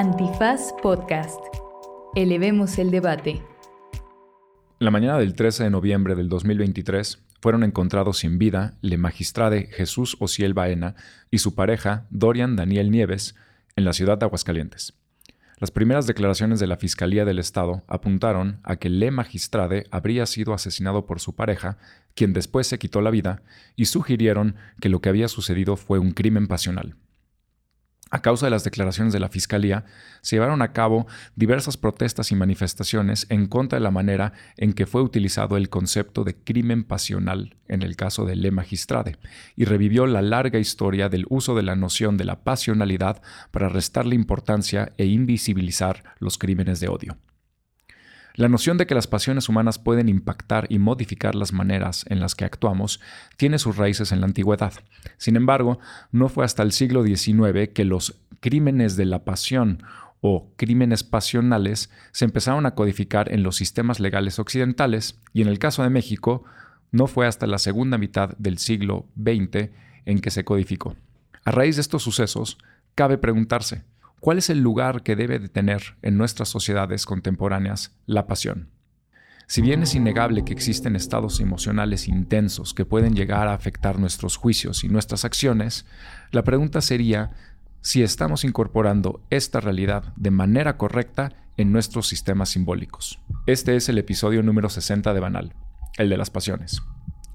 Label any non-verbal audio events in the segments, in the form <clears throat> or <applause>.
Antifaz Podcast. Elevemos el debate. La mañana del 13 de noviembre del 2023 fueron encontrados sin vida le magistrade Jesús Ociel Baena y su pareja Dorian Daniel Nieves en la ciudad de Aguascalientes. Las primeras declaraciones de la Fiscalía del Estado apuntaron a que Le Magistrade habría sido asesinado por su pareja, quien después se quitó la vida, y sugirieron que lo que había sucedido fue un crimen pasional. A causa de las declaraciones de la Fiscalía, se llevaron a cabo diversas protestas y manifestaciones en contra de la manera en que fue utilizado el concepto de crimen pasional en el caso de Le Magistrade, y revivió la larga historia del uso de la noción de la pasionalidad para restarle importancia e invisibilizar los crímenes de odio. La noción de que las pasiones humanas pueden impactar y modificar las maneras en las que actuamos tiene sus raíces en la antigüedad. Sin embargo, no fue hasta el siglo XIX que los crímenes de la pasión o crímenes pasionales se empezaron a codificar en los sistemas legales occidentales y en el caso de México no fue hasta la segunda mitad del siglo XX en que se codificó. A raíz de estos sucesos, cabe preguntarse, ¿Cuál es el lugar que debe de tener en nuestras sociedades contemporáneas la pasión? Si bien es innegable que existen estados emocionales intensos que pueden llegar a afectar nuestros juicios y nuestras acciones, la pregunta sería si estamos incorporando esta realidad de manera correcta en nuestros sistemas simbólicos. Este es el episodio número 60 de Banal, el de las pasiones.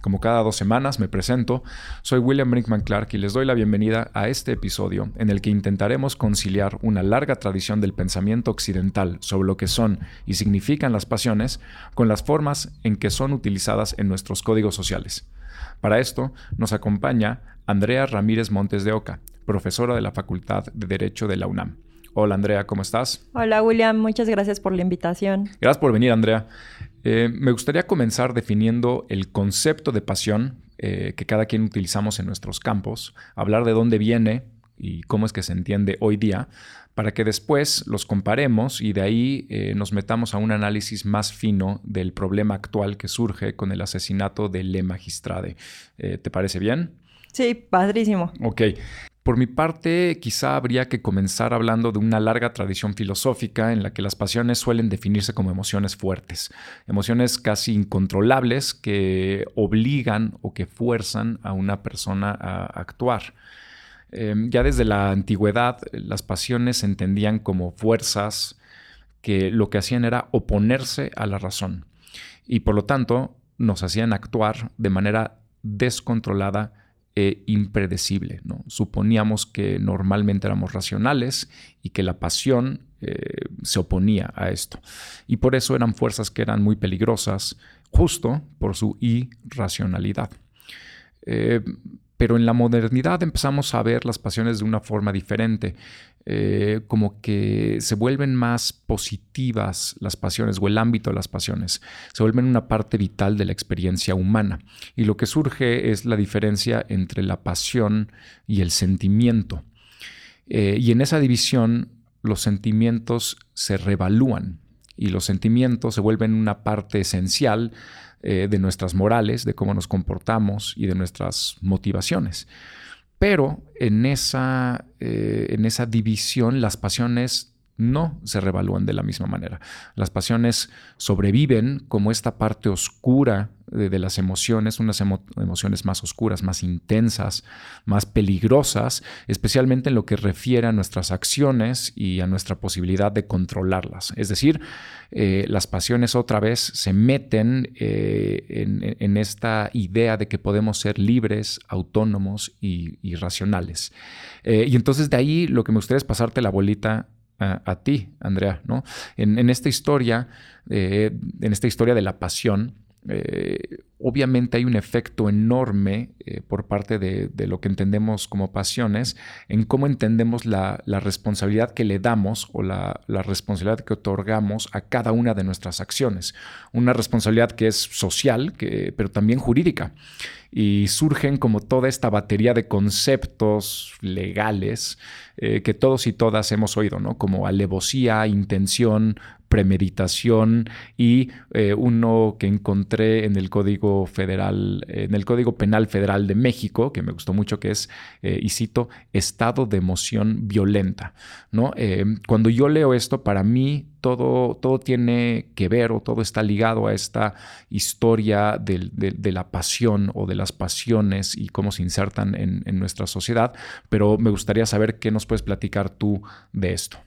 Como cada dos semanas me presento, soy William Brinkman Clark y les doy la bienvenida a este episodio en el que intentaremos conciliar una larga tradición del pensamiento occidental sobre lo que son y significan las pasiones con las formas en que son utilizadas en nuestros códigos sociales. Para esto nos acompaña Andrea Ramírez Montes de Oca, profesora de la Facultad de Derecho de la UNAM. Hola Andrea, ¿cómo estás? Hola William, muchas gracias por la invitación. Gracias por venir Andrea. Eh, me gustaría comenzar definiendo el concepto de pasión eh, que cada quien utilizamos en nuestros campos, hablar de dónde viene y cómo es que se entiende hoy día, para que después los comparemos y de ahí eh, nos metamos a un análisis más fino del problema actual que surge con el asesinato de Le Magistrade. ¿Te parece bien? Sí, padrísimo. Ok. Por mi parte, quizá habría que comenzar hablando de una larga tradición filosófica en la que las pasiones suelen definirse como emociones fuertes, emociones casi incontrolables que obligan o que fuerzan a una persona a actuar. Em, ya desde la antigüedad, las pasiones se entendían como fuerzas que lo que hacían era oponerse a la razón y por lo tanto nos hacían actuar de manera descontrolada e impredecible. Suponíamos que normalmente éramos racionales y que la pasión eh, se oponía a esto. Y por eso eran fuerzas que eran muy peligrosas, justo por su irracionalidad. Eh, pero en la modernidad empezamos a ver las pasiones de una forma diferente. Eh, como que se vuelven más positivas las pasiones o el ámbito de las pasiones, se vuelven una parte vital de la experiencia humana. Y lo que surge es la diferencia entre la pasión y el sentimiento. Eh, y en esa división los sentimientos se revalúan y los sentimientos se vuelven una parte esencial eh, de nuestras morales, de cómo nos comportamos y de nuestras motivaciones. Pero en esa, eh, en esa división las pasiones no se revalúan de la misma manera. Las pasiones sobreviven como esta parte oscura de, las emociones, unas emociones más oscuras, más intensas, más peligrosas, especialmente en lo que refiere a nuestras acciones y a nuestra posibilidad de controlarlas. Es decir, eh, las pasiones otra vez se meten eh, en, esta idea de que podemos ser libres, autónomos y, racionales. Eh, y entonces de ahí lo que me gustaría es pasarte la bolita a, ti, Andrea, ¿no? En, esta historia, eh, en esta historia de la pasión, eh, obviamente hay un efecto enorme eh, por parte de, lo que entendemos como pasiones en cómo entendemos la, responsabilidad que le damos o la, responsabilidad que otorgamos a cada una de nuestras acciones. Una responsabilidad que es social, pero también jurídica. Y surgen como toda esta batería de conceptos legales eh, que todos y todas hemos oído, ¿no? Como alevosía, intención, premeditación y eh, uno que encontré en el Código Federal, en el Código Penal Federal de México, que me gustó mucho, que es, eh, y cito, estado de emoción violenta. ¿no? Eh, cuando yo leo esto, para mí todo, todo tiene que ver o todo está ligado a esta historia de, la pasión o de las pasiones y cómo se insertan en nuestra sociedad, pero me gustaría saber qué nos puedes platicar tú de esto.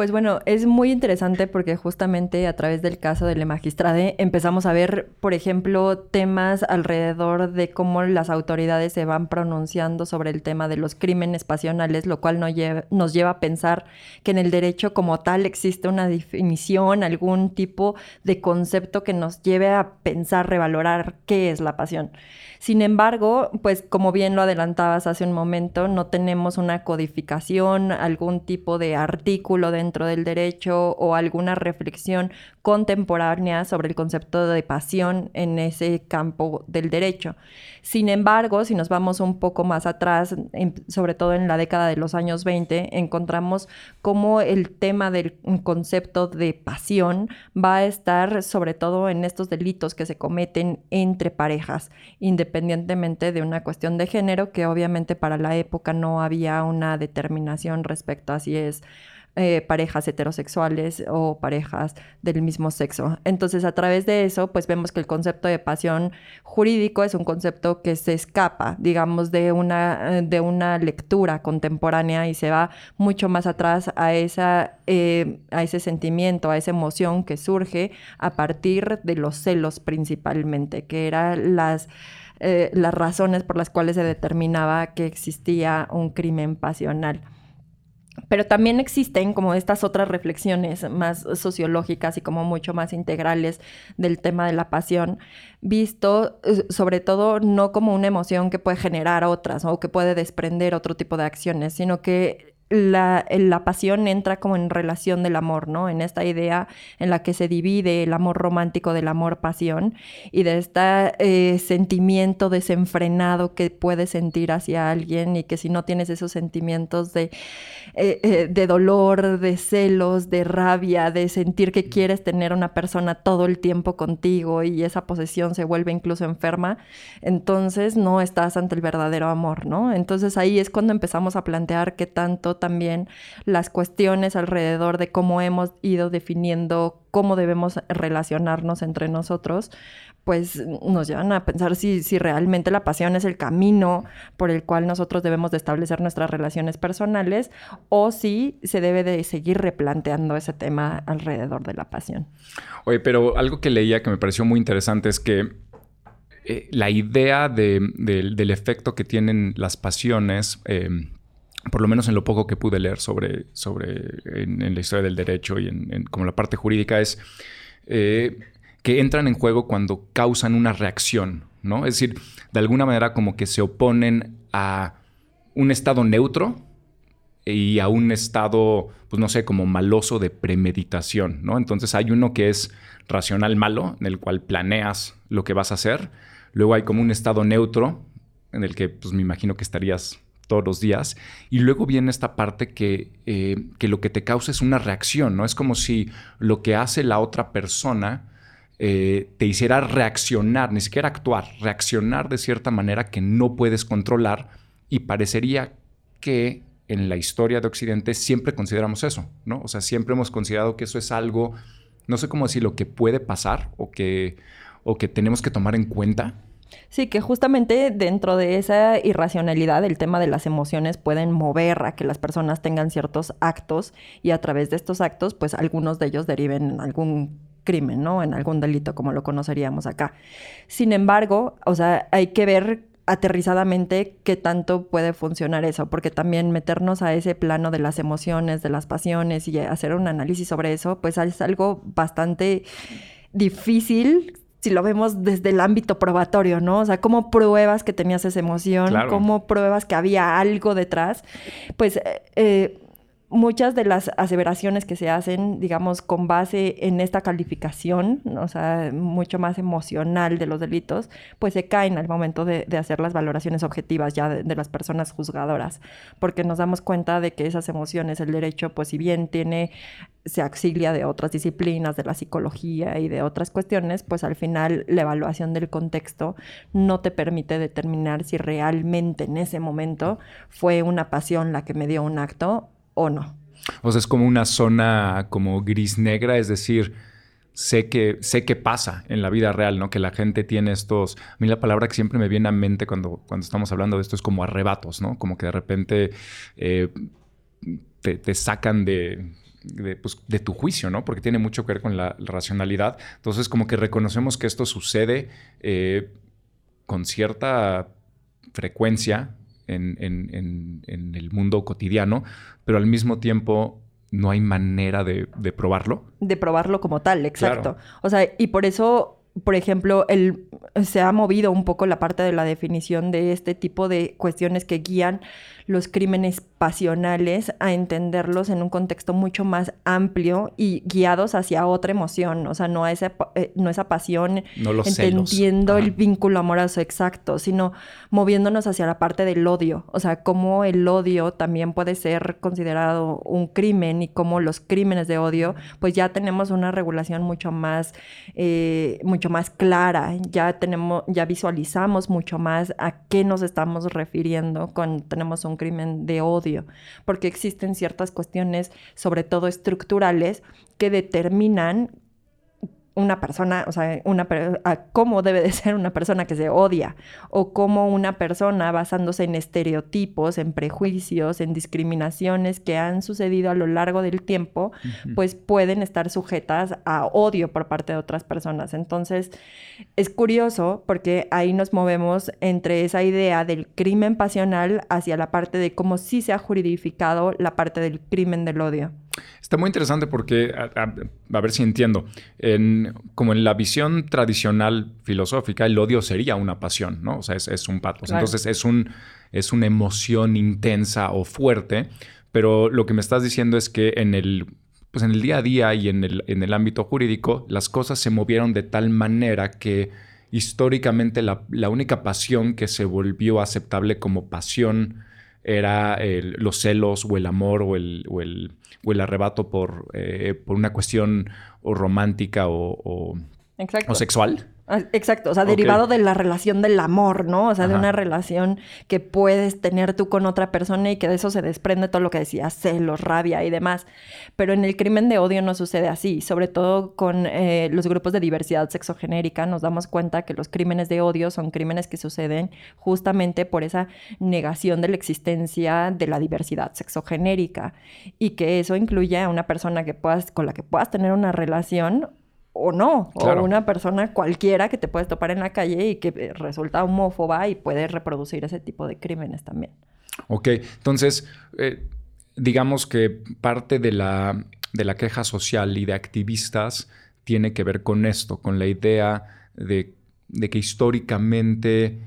Pues bueno, es muy interesante porque justamente a través del caso de Le Magistrade empezamos a ver, por ejemplo, temas alrededor de cómo las autoridades se van pronunciando sobre el tema de los crímenes pasionales, lo cual nos lleva, nos lleva a pensar que en el derecho como tal existe una definición, algún tipo de concepto que nos lleve a pensar, revalorar qué es la pasión. Sin embargo, pues como bien lo adelantabas hace un momento, no tenemos una codificación, algún tipo de artículo dentro del derecho o alguna reflexión contemporánea sobre el concepto de pasión en ese campo del derecho. Sin embargo, si nos vamos un poco más atrás, sobre todo en la década de los años 20, encontramos cómo el tema del concepto de pasión va a estar sobre todo en estos delitos que se cometen entre parejas, independientemente de una cuestión de género, que obviamente para la época no había una determinación respecto a si es eh, parejas heterosexuales o parejas del mismo sexo. Entonces, a través de eso, pues vemos que el concepto de pasión jurídico es un concepto que se escapa, digamos, de una, eh, de una lectura contemporánea y se va mucho más atrás a, esa, eh, a ese sentimiento, a esa emoción que surge a partir de los celos principalmente, que eran las... las razones por las cuales se determinaba que existía un crimen pasional. Pero también existen como estas otras reflexiones más sociológicas y como mucho más integrales del tema de la pasión, visto eh, sobre todo no como una emoción que puede generar otras o que puede desprender otro tipo de acciones, sino que la, la, pasión entra como en relación del amor, ¿no? En esta idea en la que se divide el amor romántico del amor-pasión y de este sentimiento desenfrenado que puedes sentir hacia alguien y que si no tienes esos sentimientos de, eh, eh, de dolor, de celos, de rabia, de sentir que quieres tener una persona todo el tiempo contigo y esa posesión se vuelve incluso enferma, entonces no estás ante el verdadero amor, ¿no? Entonces ahí es cuando empezamos a plantear qué tanto también las cuestiones alrededor de cómo hemos ido definiendo cómo debemos relacionarnos entre nosotros, pues nos llevan a pensar si, si realmente la pasión es el camino por el cual nosotros debemos de establecer nuestras relaciones personales o si se debe de seguir replanteando ese tema alrededor de la pasión. Oye, pero algo que leía que me pareció muy interesante es que eh, la idea del efecto que tienen las pasiones eh, por lo menos en lo poco que pude leer sobre, sobre en, la historia del derecho y en, como la parte jurídica, es eh, que entran en juego cuando causan una reacción, ¿no? Es decir, de alguna manera como que se oponen a un estado neutro y a un estado, pues no sé, como maloso de premeditación, ¿no? Entonces hay uno que es racional malo, en el cual planeas lo que vas a hacer. Luego hay como un estado neutro, en el que pues me imagino que estarías todos los días. Y luego viene esta parte que, eh, que lo que te causa es una reacción, ¿no? Es como si lo que hace la otra persona eh, te hiciera reaccionar, ni siquiera actuar, reaccionar de cierta manera que no puedes controlar y parecería que en la historia de Occidente siempre consideramos eso, ¿no? O sea, siempre hemos considerado que eso es algo, no sé cómo decir, lo que puede pasar o que, o que tenemos que tomar en cuenta Sí, que justamente dentro de esa irracionalidad el tema de las emociones pueden mover a que las personas tengan ciertos actos y a través de estos actos, pues algunos de ellos deriven en algún crimen, ¿no? En algún delito, como lo conoceríamos acá. Sin embargo, o sea, hay que ver aterrizadamente qué tanto puede funcionar eso, porque también meternos a ese plano de las emociones, de las pasiones y hacer un análisis sobre eso, pues es algo bastante difícil si lo vemos desde el ámbito probatorio, ¿no? O sea, cómo pruebas que tenías esa emoción, cómo pruebas que había algo detrás. Pues eh, eh, muchas de las aseveraciones que se hacen, digamos, con base en esta calificación, o sea, mucho más emocional de los delitos, pues se caen al momento de, hacer las valoraciones objetivas ya de, de, las personas juzgadoras, porque nos damos cuenta de que esas emociones, el derecho, pues si bien tiene se auxilia de otras disciplinas, de la psicología y de otras cuestiones, pues al final la evaluación del contexto no te permite determinar si realmente en ese momento fue una pasión la que me dio un acto o no. O sea, es como una zona como gris negra, es decir, sé que, sé que pasa en la vida real, ¿no? Que la gente tiene estos... A mí la palabra que siempre me viene a mente cuando, cuando estamos hablando de esto es como arrebatos, ¿no? Como que de repente eh, te, sacan de, pues, de, tu juicio, ¿no? Porque tiene mucho que ver con la, racionalidad. Entonces, como que reconocemos que esto sucede eh, con cierta frecuencia en, en, el mundo cotidiano, pero al mismo tiempo no hay manera de, probarlo. De probarlo como tal, exacto. O sea, y por eso por ejemplo, el, se ha movido un poco la parte de la definición de este tipo de cuestiones que guían los crímenes pasionales a entenderlos en un contexto mucho más amplio y guiados hacia otra emoción, o sea, no a esa, eh, no esa pasión no entendiendo el vínculo amoroso exacto, sino moviéndonos hacia la parte del odio, o sea, cómo el odio también puede ser considerado un crimen y cómo los crímenes de odio, pues ya tenemos una regulación mucho más, eh, mucho más clara, ya tenemos, ya visualizamos mucho más a qué nos estamos refiriendo cuando tenemos un crimen de odio, porque existen ciertas cuestiones, sobre todo estructurales, que determinan una persona, o sea, una, cómo debe de <laughs> ser una persona que se odia, o cómo una persona basándose en estereotipos, en prejuicios, en discriminaciones que han sucedido a lo largo del tiempo, pues pueden estar sujetas a odio por parte de otras personas. Entonces, es curioso porque ahí nos movemos entre esa idea del crimen pasional hacia la parte de cómo sí se ha juridificado la parte del crimen del odio. Está muy interesante porque, a, ver si entiendo, en, como en la visión tradicional filosófica, el odio sería una pasión, ¿no? O sea, es, un patos. Entonces es, un, es una emoción intensa o fuerte, pero lo que me estás diciendo es que en el, pues en el día a día y en el, en el ámbito jurídico, las cosas se movieron de tal manera que históricamente la, la única pasión que se volvió aceptable como pasión era los celos o el amor o el, o el, o el arrebato por, eh, por, una cuestión o romántica o, o, o sexual. Ah, exacto, o sea, derivado de la relación del amor, ¿no? O sea, de una relación que puedes tener tú con otra persona y que de eso se desprende todo lo que decías, celos, rabia y demás. Pero en el crimen de odio no sucede así, sobre todo con eh, los grupos de diversidad sexogenérica nos damos cuenta que los crímenes de odio son crímenes que suceden justamente por esa negación de la existencia de la diversidad sexogenérica y que eso incluye a una persona que puedas, con la que puedas tener una relación o no, o una persona cualquiera que te puedes topar en la calle y que eh, resulta homófoba y puede reproducir ese tipo de crímenes también. Ok, entonces, eh, digamos que parte de la, de la queja social y de activistas tiene que ver con esto, con la idea de, que históricamente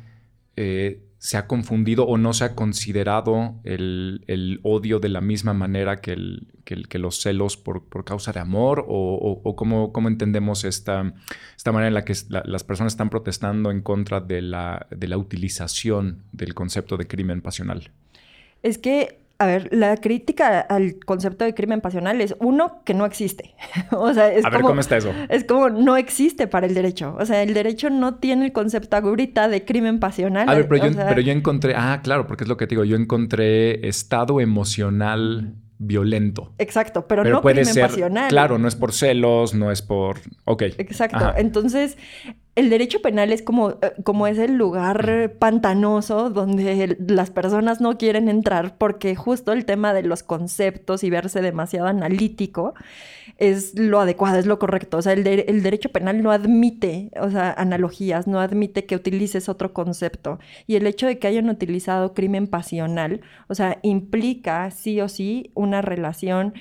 eh, se ha confundido o no se ha considerado el, odio de la misma manera que, el, que, los celos por, causa de amor o, o, cómo, entendemos esta, esta, manera en la que las personas están protestando en contra de la, de la utilización del concepto de crimen pasional. Es que a ver, la crítica al concepto de crimen pasional es uno que no existe. <laughs> o sea, es a ver, ¿cómo está eso? Es como no existe para el derecho. O sea, el derecho no tiene el concepto ahorita de crimen pasional. A ver, pero, yo, pero yo encontré, ah, claro, porque es lo que te digo, yo encontré estado emocional violento. Exacto, pero, no puede crimen pasional. Claro, no es por celos, no es por. Ok. Exacto. Entonces, el derecho penal es como, eh, como es el lugar pantanoso donde las personas no quieren entrar porque justo el tema de los conceptos y verse demasiado analítico es lo adecuado, es lo correcto. O sea, el, el derecho penal no admite, o sea, analogías, no admite que utilices otro concepto. Y el hecho de que hayan utilizado crimen pasional, o sea, implica sí o sí una relación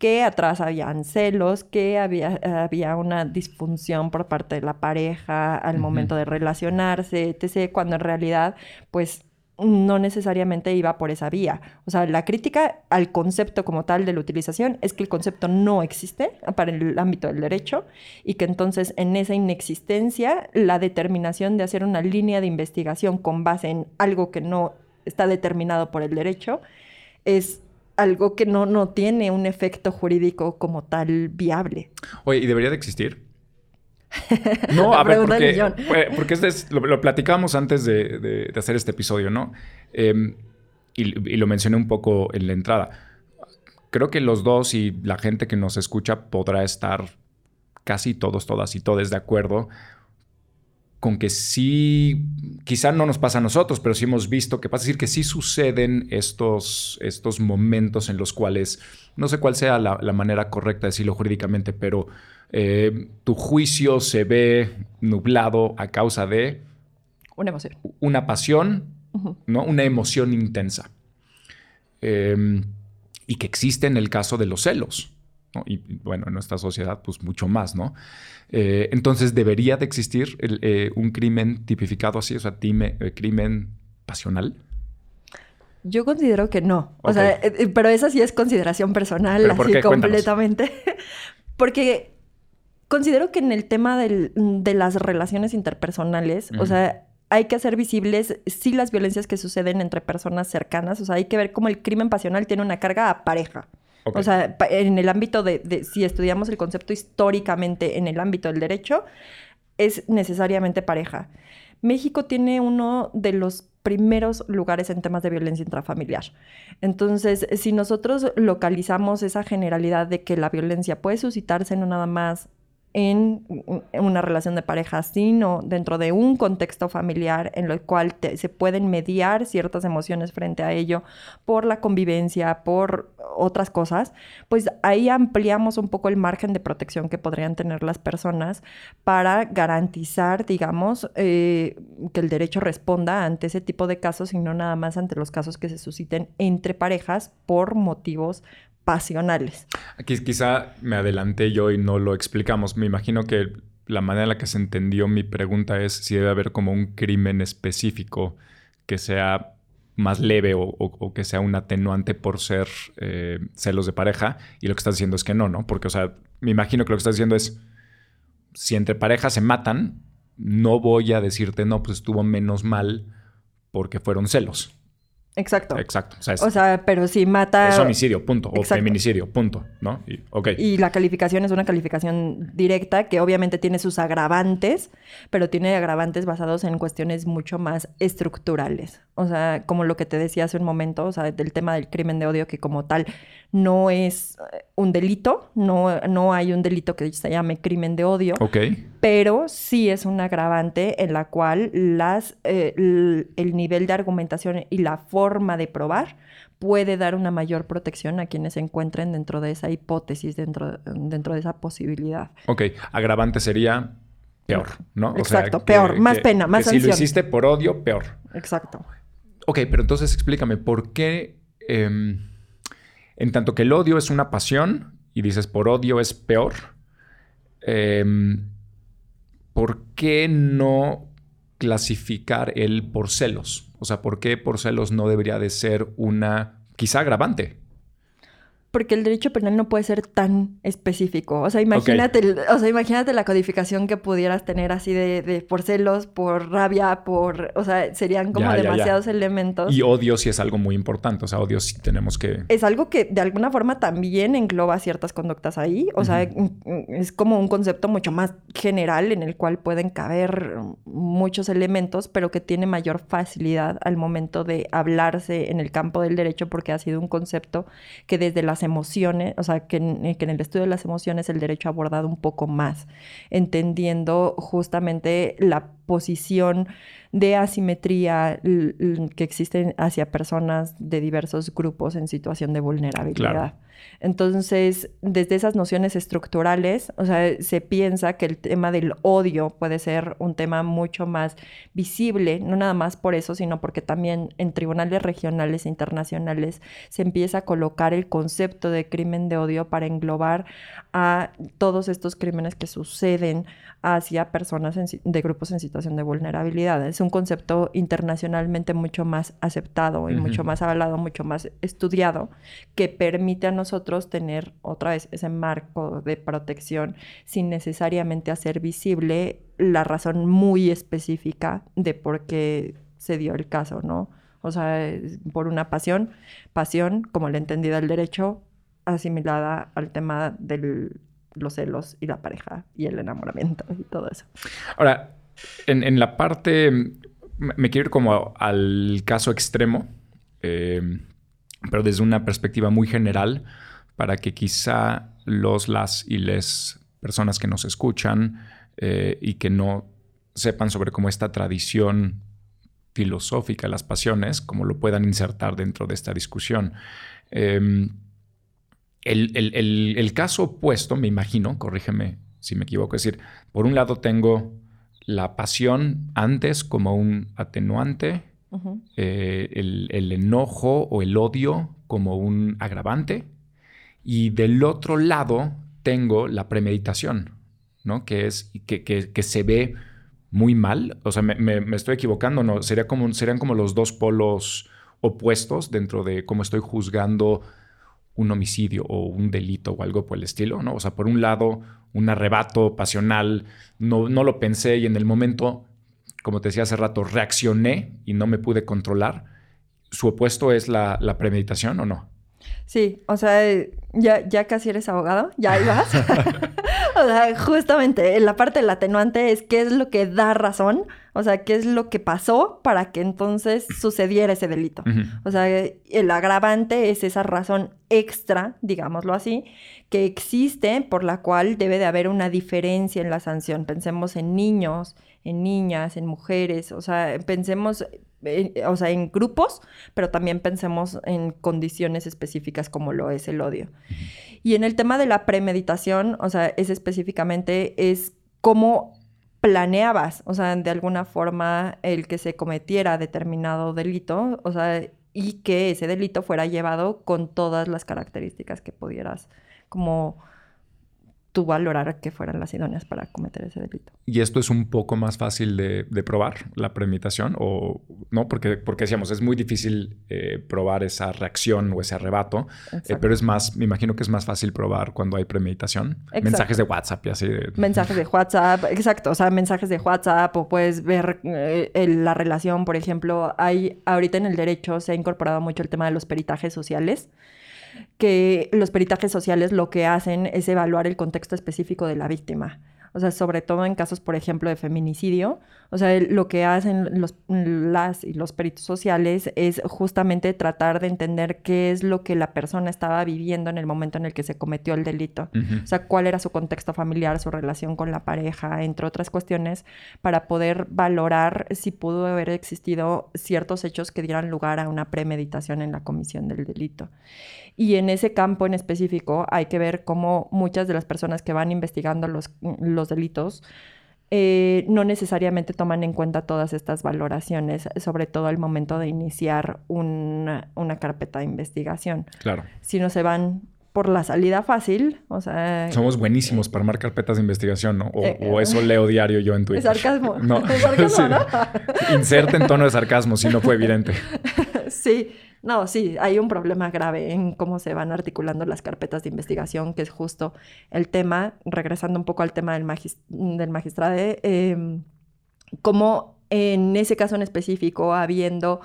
que atrás habían celos, que había, había una disfunción por parte de la pareja al momento de relacionarse, etc., cuando en realidad, pues no necesariamente iba por esa vía. O sea, la crítica al concepto como tal de la utilización es que el concepto no existe para el ámbito del derecho y que entonces en esa inexistencia la determinación de hacer una línea de investigación con base en algo que no está determinado por el derecho es algo que no, no tiene un efecto jurídico como tal viable. Oye, ¿y debería de existir? <laughs> No, a ver, porque, porque lo, platicamos antes de, hacer este episodio, ¿no? Em, y, lo mencioné un poco en la entrada. Creo que los dos y la gente que nos escucha podrá estar casi todos, todas y todos de acuerdo con que sí, quizá no nos pasa a nosotros, pero sí hemos visto que pasa decir que sí suceden estos, estos momentos en los cuales, no sé cuál sea la, manera correcta de decirlo jurídicamente, pero eh, tu juicio se ve nublado a causa de... Una emoción. Una pasión, ¿no? Una emoción intensa. Em, y que existe en el caso de los celos. Y bueno, en nuestra sociedad, pues mucho más, ¿no? Eh, entonces, ¿debería de existir eh, un crimen tipificado así? O sea, eh, crimen pasional. Yo considero que no. O sea, pero esa sí es consideración personal, así completamente. <laughs> Porque considero que en el tema de las relaciones interpersonales, o sea, hay que hacer visibles sí las violencias que suceden entre personas cercanas. O sea, hay que ver cómo el crimen pasional tiene una carga a pareja. O sea, en el ámbito de, si estudiamos el concepto históricamente en el ámbito del derecho, es necesariamente pareja. México tiene uno de los primeros lugares en temas de violencia intrafamiliar. Entonces, si nosotros localizamos esa generalidad de que la violencia puede suscitarse no nada más en una relación de pareja, sino dentro de un contexto familiar en el cual se pueden mediar ciertas emociones frente a ello por la convivencia, por otras cosas, pues ahí ampliamos un poco el margen de protección que podrían tener las personas para garantizar, digamos, eh, que el derecho responda ante ese tipo de casos y no nada más ante los casos que se susciten entre parejas por motivos pasionales. Aquí quizá me adelanté yo y no lo explicamos. Me imagino que la manera en la que se entendió mi pregunta es si debe haber como un crimen específico que sea más leve o, que sea un atenuante por ser eh, celos de pareja. Y lo que estás diciendo es que no, ¿no? Porque, o sea, me imagino que lo que estás diciendo es, si entre parejas se matan, no voy a decirte, no, pues estuvo menos mal porque fueron celos. Exacto. Exacto. O sea, pero si mata... Es homicidio, punto. O feminicidio, punto. ¿No? Y, y la calificación es una calificación directa que obviamente tiene sus agravantes, pero tiene agravantes basados en cuestiones mucho más estructurales. O sea, como lo que te decía hace un momento, o sea, del tema del crimen de odio que como tal no es eh, un delito, no, no hay un delito que se llame crimen de odio, Ok. Pero sí es un agravante en la cual las, eh, el nivel de argumentación y la forma de probar puede dar una mayor protección a quienes se encuentren dentro de esa hipótesis, dentro, dentro de esa posibilidad. Ok, agravante sería peor, ¿no? Exacto, peor, más pena, más que Si lo hiciste por odio, peor. Exacto. Ok, pero entonces explícame, ¿por qué... Em, en tanto que el odio es una pasión y dices por odio es peor, em, ¿por qué no clasificar el por celos? O sea, ¿por qué por celos no debería de ser una quizá agravante? Porque el derecho penal no puede ser tan específico. O sea, imagínate, o sea, imagínate la codificación que pudieras tener así de, por celos, por rabia, por, o sea, serían como demasiados elementos. Y odio sí es algo muy importante, o sea, odio sí tenemos que... Es algo que de alguna forma también engloba ciertas conductas ahí, o sea, es como un concepto mucho más general en el cual pueden caber muchos elementos, pero que tiene mayor facilidad al momento de hablarse en el campo del derecho porque ha sido un concepto que desde las emociones, o sea, que en, el estudio de las emociones el derecho ha abordado un poco más, entendiendo justamente la posición de asimetría que existe hacia personas de diversos grupos en situación de vulnerabilidad. Entonces, desde esas nociones estructurales, o sea, se piensa que el tema del odio puede ser un tema mucho más visible, no nada más por eso, sino porque también en tribunales regionales e internacionales se empieza a colocar el concepto de crimen de odio para englobar a todos estos crímenes que suceden hacia personas de grupos en situación de vulnerabilidad. Es un concepto internacionalmente mucho más aceptado y mucho más hablado, mucho más estudiado, que permite a nosotros tener otra vez ese marco de protección sin necesariamente hacer visible la razón muy específica de por qué se dio el caso, ¿no? O sea, por una pasión, pasión, como la entendida del derecho, asimilada al tema de los celos y la pareja y el enamoramiento y todo eso. Ahora, en, la parte, me quiero ir como al caso extremo, eh, pero desde una perspectiva muy general, para que quizá los, las y les personas que nos escuchan eh, y que no sepan sobre cómo esta tradición filosófica, las pasiones, como lo puedan insertar dentro de esta discusión. Em, el, caso opuesto, me imagino, corrígeme si me equivoco, es decir, por un lado tengo la pasión antes como un atenuante, eh, el, enojo o el odio como un agravante, y del otro lado tengo la premeditación, ¿no? Que es que, que, se ve muy mal. O sea, me, estoy equivocando, ¿no? Sería como, serían como los dos polos opuestos dentro de cómo estoy juzgando un homicidio o un delito o algo por el estilo, ¿no? O sea, por un lado, un arrebato pasional, no, no lo pensé y en el momento, como te decía hace rato, reaccioné y no me pude controlar. ¿Su opuesto es la, la premeditación o no? Sí, o sea, ya, ya casi eres abogado, ya ibas. <laughs> <laughs> o sea, justamente la parte del atenuante es qué es lo que da razón, o sea, qué es lo que pasó para que entonces sucediera ese delito. O sea, el agravante es esa razón extra, digámoslo así, que existe por la cual debe de haber una diferencia en la sanción. Pensemos en niños, en niñas, en mujeres, o sea, pensemos o sea, en grupos, pero también pensemos en condiciones específicas como lo es el odio. Y en el tema de la premeditación, o sea, es específicamente, es cómo planeabas, o sea, de alguna forma el que se cometiera determinado delito, o sea, y que ese delito fuera llevado con todas las características que pudieras como tú valorar que fueran las idóneas para cometer ese delito. ¿Y esto es un poco más fácil de, probar, la premeditación? ¿O no? Porque, porque decíamos, es muy difícil eh, probar esa reacción o ese arrebato, eh, pero es más, me imagino que es más fácil probar cuando hay premeditación. Mensajes de WhatsApp y así. Mensajes de WhatsApp, exacto, o sea, mensajes de WhatsApp o puedes ver eh, la relación, por ejemplo, hay ahorita en el derecho se ha incorporado mucho el tema de los peritajes sociales que los peritajes sociales lo que hacen es evaluar el contexto específico de la víctima. O sea, sobre todo en casos, por ejemplo, de feminicidio. O sea, lo que hacen los, las y los peritos sociales es justamente tratar de entender qué es lo que la persona estaba viviendo en el momento en el que se cometió el delito. O sea, cuál era su contexto familiar, su relación con la pareja, entre otras cuestiones, para poder valorar si pudo haber existido ciertos hechos que dieran lugar a una premeditación en la comisión del delito. Y en ese campo en específico hay que ver cómo muchas de las personas que van investigando los, los delitos eh, no necesariamente toman en cuenta todas estas valoraciones, sobre todo al momento de iniciar una, carpeta de investigación. Claro. Si no se van por la salida fácil, o sea... Somos buenísimos para armar carpetas de investigación, ¿no? O, eh, eso leo diario yo en Twitter. Sarcasmo. No. Sarcasmo, <laughs> ¿no? Inserte en tono de sarcasmo, si no fue evidente. <laughs> sí. No, sí, hay un problema grave en cómo se van articulando las carpetas de investigación, que es justo el tema, regresando un poco al tema del, del magistrado, eh, como en ese caso en específico, habiendo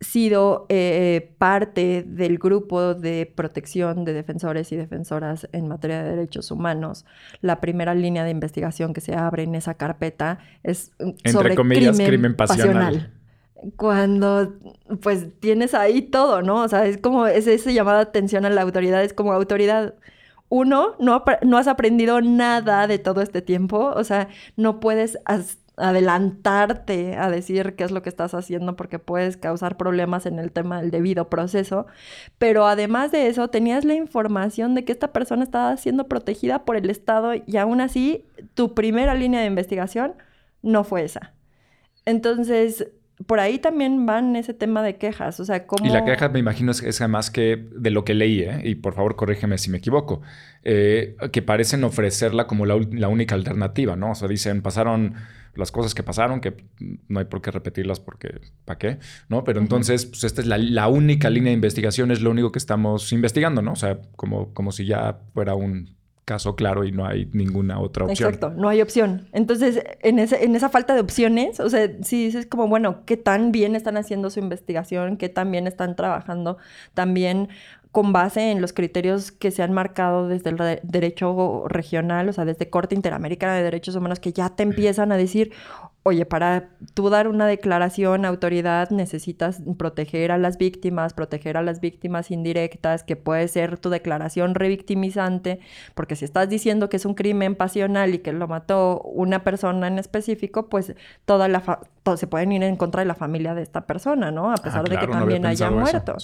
sido eh, parte del grupo de protección de defensores y defensoras en materia de derechos humanos. La primera línea de investigación que se abre en esa carpeta es sobre crimen, pasional cuando pues tienes ahí todo, ¿no? O sea, es como es ese llamada atención a la autoridad, es como autoridad. Uno, no, no has aprendido nada de todo este tiempo, o sea, no puedes adelantarte a decir qué es lo que estás haciendo porque puedes causar problemas en el tema del debido proceso, pero además de eso tenías la información de que esta persona estaba siendo protegida por el Estado y aún así tu primera línea de investigación no fue esa. Entonces, por ahí también van ese tema de quejas, o sea, cómo... Y la queja me imagino es, es además que de lo que leí, ¿eh? y por favor corrígeme si me equivoco, eh, que parecen ofrecerla como la, única alternativa, ¿no? O sea, dicen, pasaron las cosas que pasaron, que no hay por qué repetirlas porque, ¿para qué? ¿No? Pero entonces, pues esta es la, única línea de investigación, es lo único que estamos investigando, ¿no? O sea, como, como si ya fuera un caso claro y no hay ninguna otra opción. Exacto, no hay opción. Entonces, en, ese, en esa falta de opciones, o sea, si dices como, bueno, ¿qué tan bien están haciendo su investigación? ¿Qué tan bien están trabajando? También con base en los criterios que se han marcado desde el derecho regional, o sea, desde Corte Interamericana de Derechos Humanos, que ya te empiezan a decir, oye, para tú dar una declaración, autoridad, necesitas proteger a las víctimas, proteger a las víctimas indirectas, que puede ser tu declaración revictimizante, porque si estás diciendo que es un crimen pasional y que lo mató una persona en específico, pues toda la se pueden ir en contra de la familia de esta persona, ¿no? A pesar de que también haya muerto.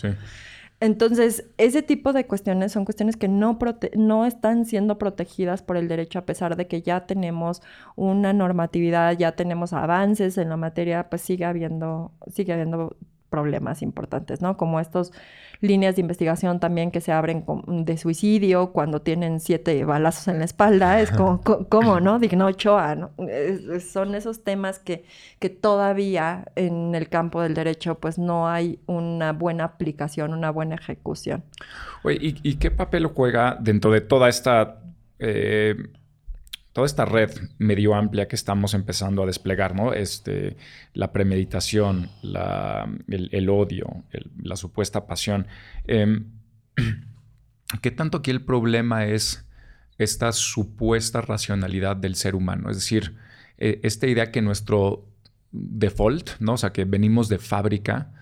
Entonces, ese tipo de cuestiones son cuestiones que no, no están siendo protegidas por el derecho a pesar de que ya tenemos una normatividad, ya tenemos avances en la materia, pues sigue habiendo, sigue habiendo problemas importantes, ¿no? Como estos líneas de investigación también que se abren de suicidio cuando tienen siete balazos en la espalda, es como, ¿cómo, no? Digno Ochoa, ¿no? son esos temas que, que todavía en el campo del derecho pues no hay una buena aplicación, una buena ejecución. Oye, ¿y, qué papel juega dentro de toda esta... Eh, toda esta red medio amplia que estamos empezando a desplegar, ¿no? Este, la premeditación, el, odio, la supuesta pasión. Em, <clears throat> ¿Qué tanto aquí el problema es esta supuesta racionalidad del ser humano? Es decir, e, esta idea que nuestro default, ¿no? O sea, que venimos de fábrica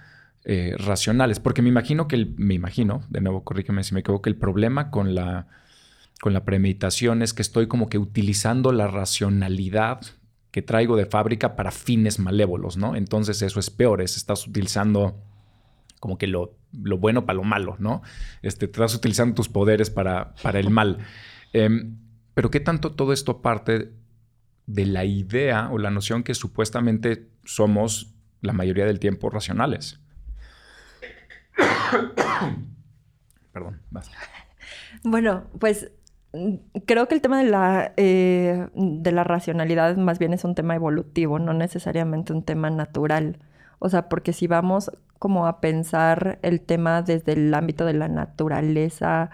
eh, racionales. Porque me imagino que el, me imagino, de nuevo, corrígeme si me equivoco, que el problema con la con la premeditación es que estoy como que utilizando la racionalidad que traigo de fábrica para fines malévolos, ¿no? Entonces eso es peor, es estás utilizando como que lo, bueno para lo malo, ¿no? Este, estás utilizando tus poderes para, para el mal. Em, pero ¿qué tanto todo esto parte de la idea o la noción que supuestamente somos la mayoría del tiempo racionales? <coughs> Perdón, vas. Bueno, pues creo que el tema de la, eh, de la racionalidad más bien es un tema evolutivo, no necesariamente un tema natural. O sea, porque si vamos como a pensar el tema desde el ámbito de la naturaleza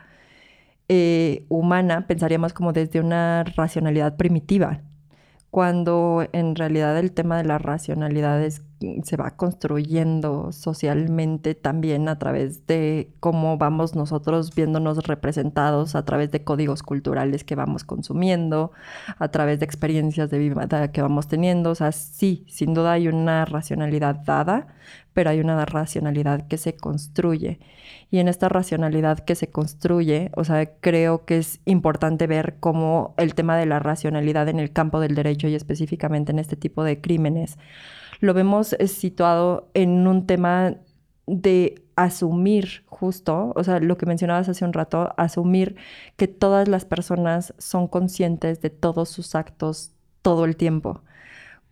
eh, humana, pensaríamos como desde una racionalidad primitiva, cuando en realidad el tema de la racionalidad es se va construyendo socialmente también a través de cómo vamos nosotros viéndonos representados, a través de códigos culturales que vamos consumiendo, a través de experiencias de vida que vamos teniendo. O sea, sí, sin duda hay una racionalidad dada, pero hay una racionalidad que se construye. Y en esta racionalidad que se construye, o sea, creo que es importante ver cómo el tema de la racionalidad en el campo del derecho y específicamente en este tipo de crímenes, lo vemos eh, situado en un tema de asumir justo, o sea, lo que mencionabas hace un rato, asumir que todas las personas son conscientes de todos sus actos todo el tiempo.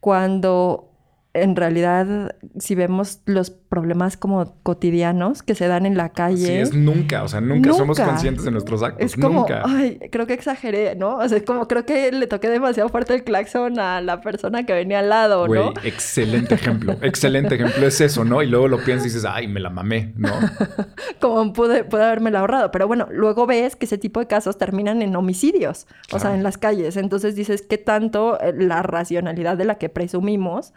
Cuando en realidad, si vemos los problemas como cotidianos que se dan en la calle. Sí, es nunca, o sea, nunca, somos conscientes de nuestros actos. Es como, nunca. ay, creo que exageré, ¿no? O sea, es como creo que le toqué demasiado fuerte el claxon a la persona que venía al lado, ¿no? excelente ejemplo, excelente ejemplo es eso, ¿no? Y luego lo piensas y dices, ay, me la mamé, ¿no? <laughs> como pude, pude haberme la ahorrado. Pero bueno, luego ves que ese tipo de casos terminan en homicidios, o sea, en las calles. Entonces dices, ¿qué tanto la racionalidad de la que presumimos?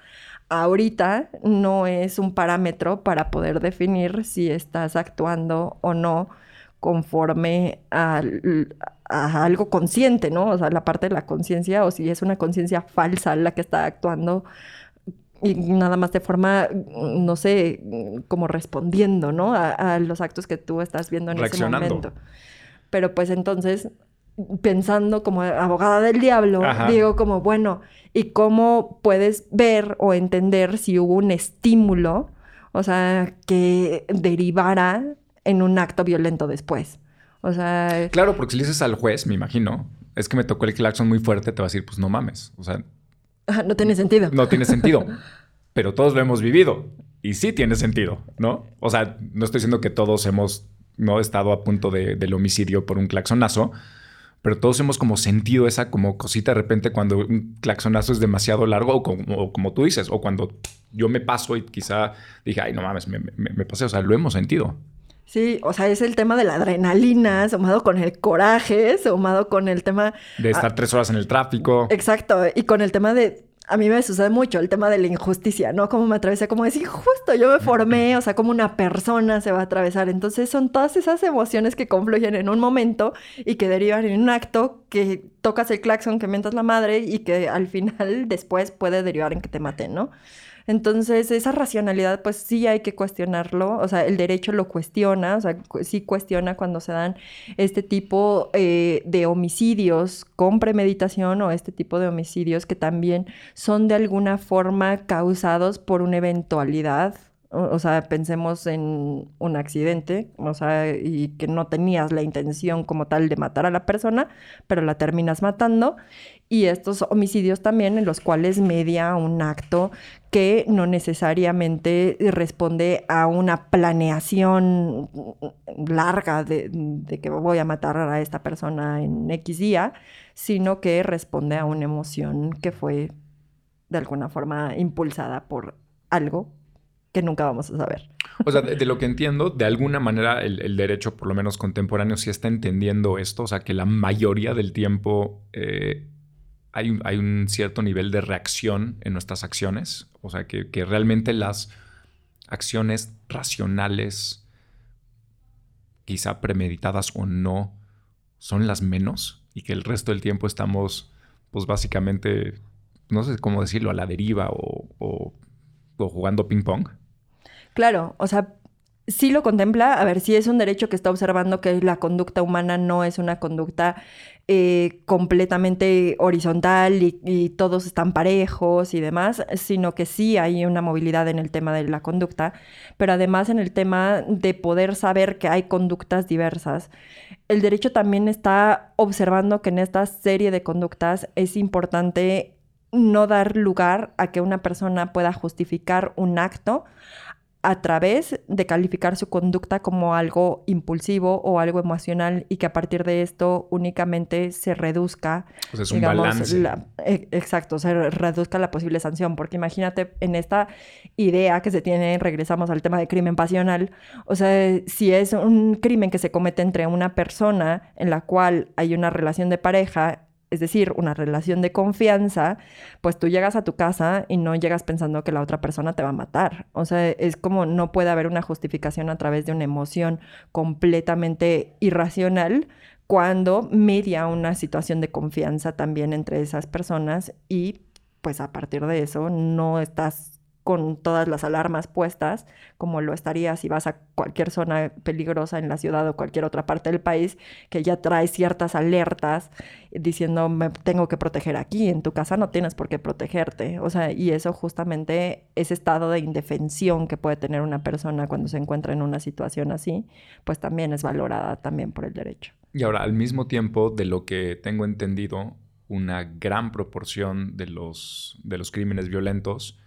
Ahorita no es un parámetro para poder definir si estás actuando o no conforme a, algo consciente, ¿no? O sea, la parte de la conciencia o si es una conciencia falsa la que está actuando y nada más de forma, no sé, como respondiendo, ¿no? A, los actos que tú estás viendo en ese momento. Pero pues entonces pensando como abogada del diablo, digo como, bueno, ¿y cómo puedes ver o entender si hubo un estímulo, o sea, que derivara en un acto violento después? O sea... Claro, porque si le dices al juez, me imagino, es que me tocó el claxon muy fuerte, te va a decir, pues no mames, o sea... no tiene sentido. No tiene sentido, <laughs> pero todos lo hemos vivido y sí tiene sentido, ¿no? O sea, no estoy diciendo que todos hemos no estado a punto de, del homicidio por un claxonazo, pero todos hemos como sentido esa como cosita de repente cuando un claxonazo es demasiado largo o como, tú dices, o cuando yo me paso y quizá dije, ay, no mames, me, pasé, o sea, lo hemos sentido. Sí, o sea, es el tema de la adrenalina, sumado con el coraje, sumado con el tema... De estar tres horas en el tráfico. Exacto, y con el tema de a mí me sucede mucho el tema de la injusticia, ¿no? Como me atravesé, como decir, justo yo me formé, o sea, como una persona se va a atravesar. Entonces son todas esas emociones que confluyen en un momento y que derivan en un acto que tocas el claxon, que mientas la madre y que al final <laughs> después puede derivar en que te maten, ¿no? Entonces, esa racionalidad, pues sí hay que cuestionarlo, o sea, el derecho lo cuestiona, o sea, sí cuestiona cuando se dan este tipo eh, de homicidios con premeditación o este tipo de homicidios que también son de alguna forma causados por una eventualidad o sea, pensemos en un accidente, o sea, y que no tenías la intención como tal de matar a la persona, pero la terminas matando. Y estos homicidios también en los cuales media un acto que no necesariamente responde a una planeación larga de, de, que voy a matar a esta persona en X día, sino que responde a una emoción que fue de alguna forma impulsada por algo que nunca vamos a saber. O sea, de, lo que entiendo, de alguna manera el, derecho, por lo menos contemporáneo, sí está entendiendo esto, o sea, que la mayoría del tiempo eh, hay, un, cierto nivel de reacción en nuestras acciones, o sea, que, realmente las acciones racionales, quizá premeditadas o no, son las menos y que el resto del tiempo estamos, pues básicamente, no sé cómo decirlo, a la deriva o, o, jugando ping pong. Claro, o sea, sí lo contempla, a ver, si es un derecho que está observando que la conducta humana no es una conducta eh, completamente horizontal y, todos están parejos y demás, sino que sí hay una movilidad en el tema de la conducta, pero además en el tema de poder saber que hay conductas diversas. El derecho también está observando que en esta serie de conductas es importante no dar lugar a que una persona pueda justificar un acto a través de calificar su conducta como algo impulsivo o algo emocional y que a partir de esto únicamente se reduzca. Es un balance. E, exacto, se reduzca la posible sanción, porque imagínate en esta idea que se tiene, regresamos al tema de crimen pasional, o sea, si es un crimen que se comete entre una persona en la cual hay una relación de pareja es decir, una relación de confianza, pues tú llegas a tu casa y no llegas pensando que la otra persona te va a matar. O sea, es como no puede haber una justificación a través de una emoción completamente irracional cuando media una situación de confianza también entre esas personas y pues a partir de eso no estás con todas las alarmas puestas, como lo estaría si vas a cualquier zona peligrosa en la ciudad o cualquier otra parte del país, que ya trae ciertas alertas diciendo me tengo que proteger aquí, en tu casa no tienes por qué protegerte. O sea, y eso justamente, ese estado de indefensión que puede tener una persona cuando se encuentra en una situación así, pues también es valorada también por el derecho. Y ahora, al mismo tiempo, de lo que tengo entendido, una gran proporción de los, de los crímenes violentos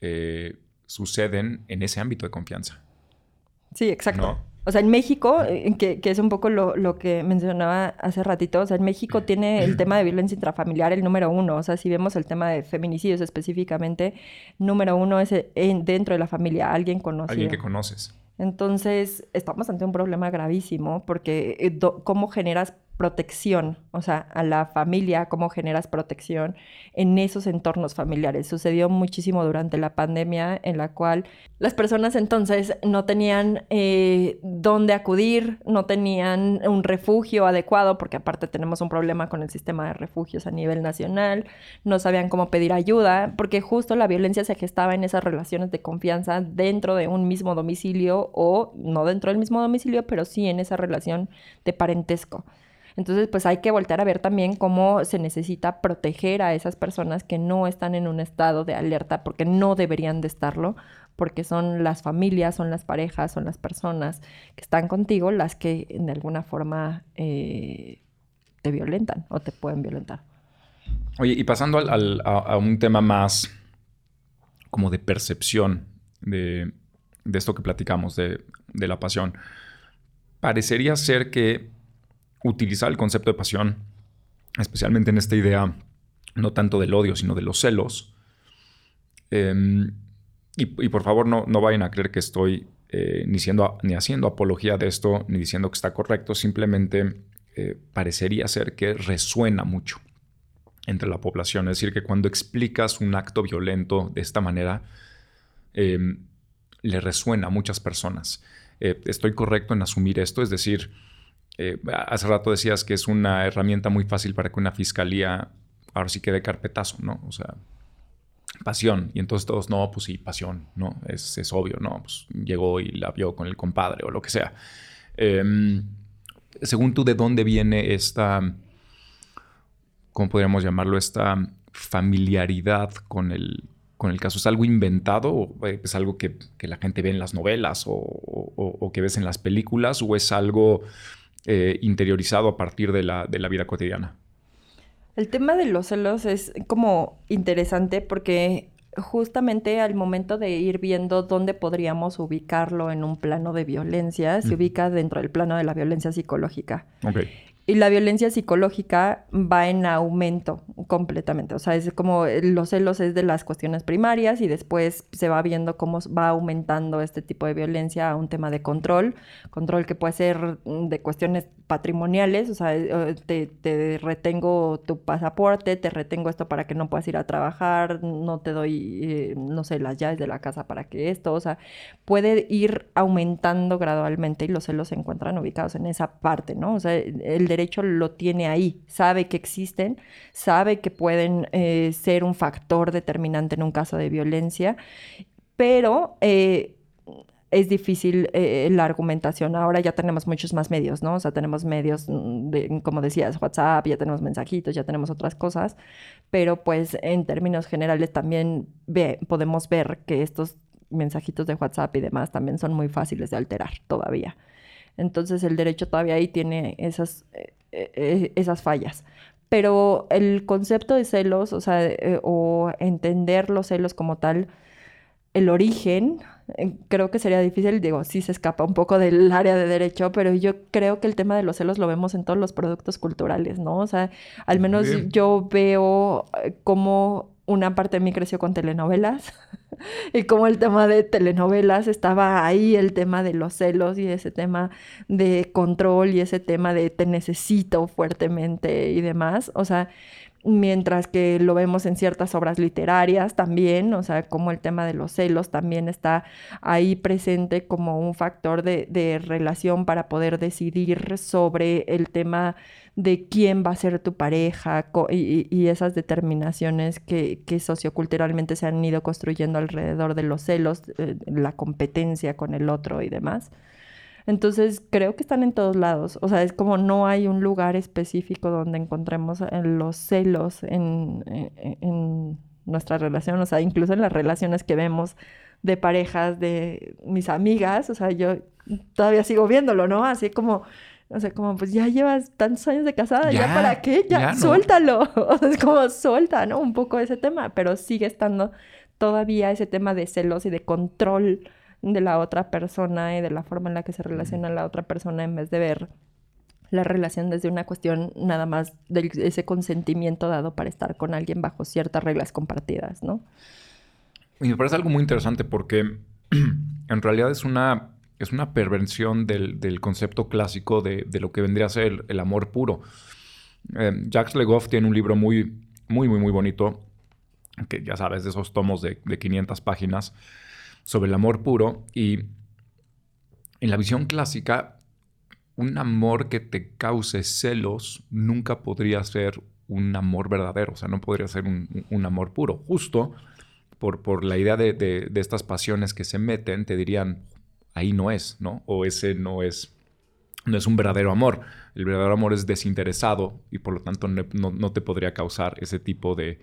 eh, suceden en ese ámbito de confianza. Sí, exacto. O sea, en México, eh, que, es un poco lo, que mencionaba hace ratito, o sea, en México tiene el tema de violencia intrafamiliar el número uno. O sea, si vemos el tema de feminicidios específicamente, número uno es dentro de la familia, alguien conocido. Alguien que conoces. Entonces, estamos ante un problema gravísimo porque eh, ¿cómo generas protección, o sea, a la familia, cómo generas protección en esos entornos familiares. Sucedió muchísimo durante la pandemia en la cual las personas entonces no tenían eh, dónde acudir, no tenían un refugio adecuado, porque aparte tenemos un problema con el sistema de refugios a nivel nacional, no sabían cómo pedir ayuda, porque justo la violencia se gestaba en esas relaciones de confianza dentro de un mismo domicilio o no dentro del mismo domicilio, pero sí en esa relación de parentesco. Entonces, pues hay que voltear a ver también cómo se necesita proteger a esas personas que no están en un estado de alerta porque no deberían de estarlo, porque son las familias, son las parejas, son las personas que están contigo las que de alguna forma eh, te violentan o te pueden violentar. Oye, y pasando a, un tema más como de percepción de, esto que platicamos, de, de la pasión, parecería ser que utilizar el concepto de pasión, especialmente en esta idea no tanto del odio, sino de los celos. Em, y, por favor no, no, vayan a creer que estoy eh, ni, ni haciendo apología de esto, ni diciendo que está correcto, simplemente eh, parecería ser que resuena mucho entre la población. Es decir, que cuando explicas un acto violento de esta manera, em, le resuena a muchas personas. Eh, estoy correcto en asumir esto, es decir, hace rato decías que es una herramienta muy fácil para que una fiscalía ahora sí quede carpetazo, ¿no? O sea, pasión. Y entonces todos, no, pues sí, pasión, ¿no? Es, es obvio, ¿no? Pues llegó y la vio con el compadre o lo que sea. Em, según tú, ¿de dónde viene esta, cómo podríamos llamarlo, esta familiaridad con el, con el caso? ¿Es algo inventado o es algo que, la gente ve en las novelas o, que ves en las películas o es algo eh, interiorizado a partir de la, de la vida cotidiana? El tema de los celos es como interesante porque justamente al momento de ir viendo dónde podríamos ubicarlo en un plano de violencia, se ubica dentro del plano de la violencia psicológica. Okay. Y la violencia psicológica va en aumento completamente. O sea, es como los celos es de las cuestiones primarias y después se va viendo cómo va aumentando este tipo de violencia a un tema de control. Control que puede ser de cuestiones patrimoniales, o sea, eh, te, retengo tu pasaporte, te retengo esto para que no puedas ir a trabajar, no te doy, eh, no sé, las llaves de la casa para que esto, o sea, puede ir aumentando gradualmente y los celos se encuentran ubicados en esa parte, ¿no? O sea, el lo tiene ahí, sabe que existen, sabe que pueden eh, ser un factor determinante en un caso de violencia, pero eh, es difícil eh, la argumentación. Ahora ya tenemos muchos más medios, ¿no? O sea, tenemos medios, mm, de, como decías, WhatsApp, ya tenemos mensajitos, ya tenemos otras cosas, pero pues en términos generales también podemos ver que estos mensajitos de WhatsApp y demás también son muy fáciles de alterar todavía. Entonces el derecho todavía ahí tiene esas, eh, eh, esas fallas. Pero el concepto de celos, o sea, eh, o entender los celos como tal, el origen, creo que sería difícil, digo, sí se escapa un poco del área de derecho, pero yo creo que el tema de los celos lo vemos en todos los productos culturales, ¿no? O sea, al menos yo veo cómo una parte de mí creció con telenovelas <laughs> y como el tema de telenovelas estaba ahí, el tema de los celos y ese tema de control y ese tema de te necesito fuertemente y demás. O sea, mientras que lo vemos en ciertas obras literarias también, o sea, como el tema de los celos también está ahí presente como un factor de, de relación para poder decidir sobre el tema de quién va a ser tu pareja y, esas determinaciones que, socioculturalmente se han ido construyendo alrededor de los celos, eh, la competencia con el otro y demás. Entonces creo que están en todos lados. O sea, es como no hay un lugar específico donde encontremos eh, los celos en, en nuestra relación. O sea, incluso en las relaciones que vemos de parejas de mis amigas. O sea, yo todavía sigo viéndolo, ¿no? Así como o sea, como, pues ya llevas tantos años de casada, ¿ya, para qué? Ya, suéltalo. <laughs> O sea, es como, suelta, ¿no? Un poco ese tema, pero sigue estando todavía ese tema de celos y de control de la otra persona y de la forma en la que se relaciona la otra persona en vez de ver la relación desde una cuestión nada más de ese consentimiento dado para estar con alguien bajo ciertas reglas compartidas, ¿no? Y me parece algo muy interesante porque <clears throat> en realidad es una es una perversión del, concepto clásico de, lo que vendría a ser el, amor puro. Eh, Jacques Legoff tiene un libro muy, muy, muy, muy bonito, que ya sabes, de esos tomos de, de 500 páginas, sobre el amor puro. Y en la visión clásica, un amor que te cause celos nunca podría ser un amor verdadero, o sea, no podría ser un, amor puro. Justo por, por la idea de, de, estas pasiones que se meten, te dirían, ahí no es, ¿no? O ese no es, no es un verdadero amor. El verdadero amor es desinteresado y por lo tanto no, te podría causar ese tipo de,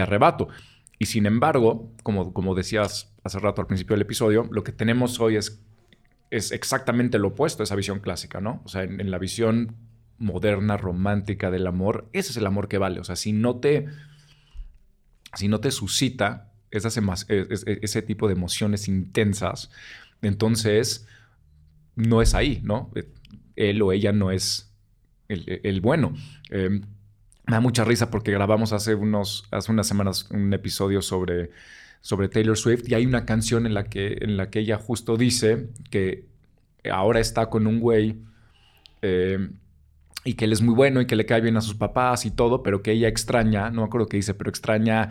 arrebato. Y sin embargo, como, como decías hace rato al principio del episodio, lo que tenemos hoy es, es exactamente lo opuesto a esa visión clásica, ¿no? O sea, en, la visión moderna, romántica del amor, ese es el amor que vale. O sea, si no te, si no te suscita ese tipo de emociones intensas, entonces, no es ahí, ¿no? Él o ella no es el, bueno. Em, me da mucha risa porque grabamos hace, hace unas semanas un episodio sobre, sobre Taylor Swift y hay una canción en la que, en la que ella justo dice que ahora está con un güey eh, y que él es muy bueno y que le cae bien a sus papás y todo, pero que ella extraña, no me acuerdo qué dice, pero extraña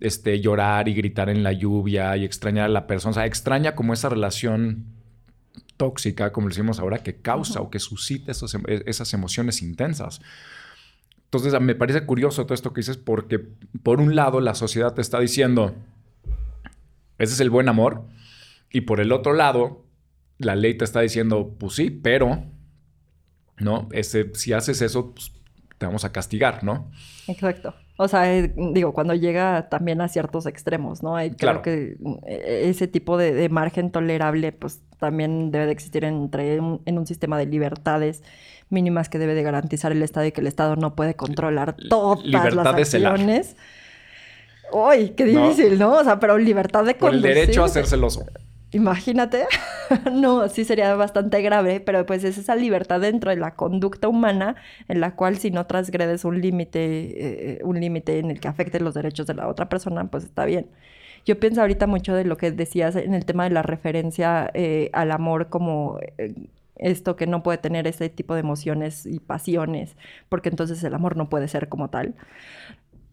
este, llorar y gritar en la lluvia y extrañar a la persona, o sea, extraña como esa relación tóxica, como decimos ahora, que causa o que suscita em, e, esas emociones intensas. Entonces, me parece curioso todo esto que dices porque, por un lado, la sociedad te está diciendo, ese es el buen amor, y por el otro lado, la ley te está diciendo, pues sí, pero, ¿no? Ese, si haces eso, pues, te vamos a castigar, ¿no? Exacto. O sea, eh, digo, cuando llega también a ciertos extremos, ¿no? Hay, claro. que eh, ese tipo de, margen tolerable, pues también debe de existir entre en un sistema de libertades mínimas que debe de garantizar el Estado y que el Estado no puede controlar todas las acciones. Uy, qué difícil, ¿no? O sea, pero libertad de conducir. Por el derecho a ser celoso. Imagínate. <laughs> no, sí sería bastante grave, pero pues es esa libertad dentro de la conducta humana en la cual si no transgredes un límite, eh, un límite en el que afecte los derechos de la otra persona, pues está bien. Yo pienso ahorita mucho de lo que decías en el tema de la referencia eh, al amor como eh, esto que no puede tener ese tipo de emociones y pasiones, porque entonces el amor no puede ser como tal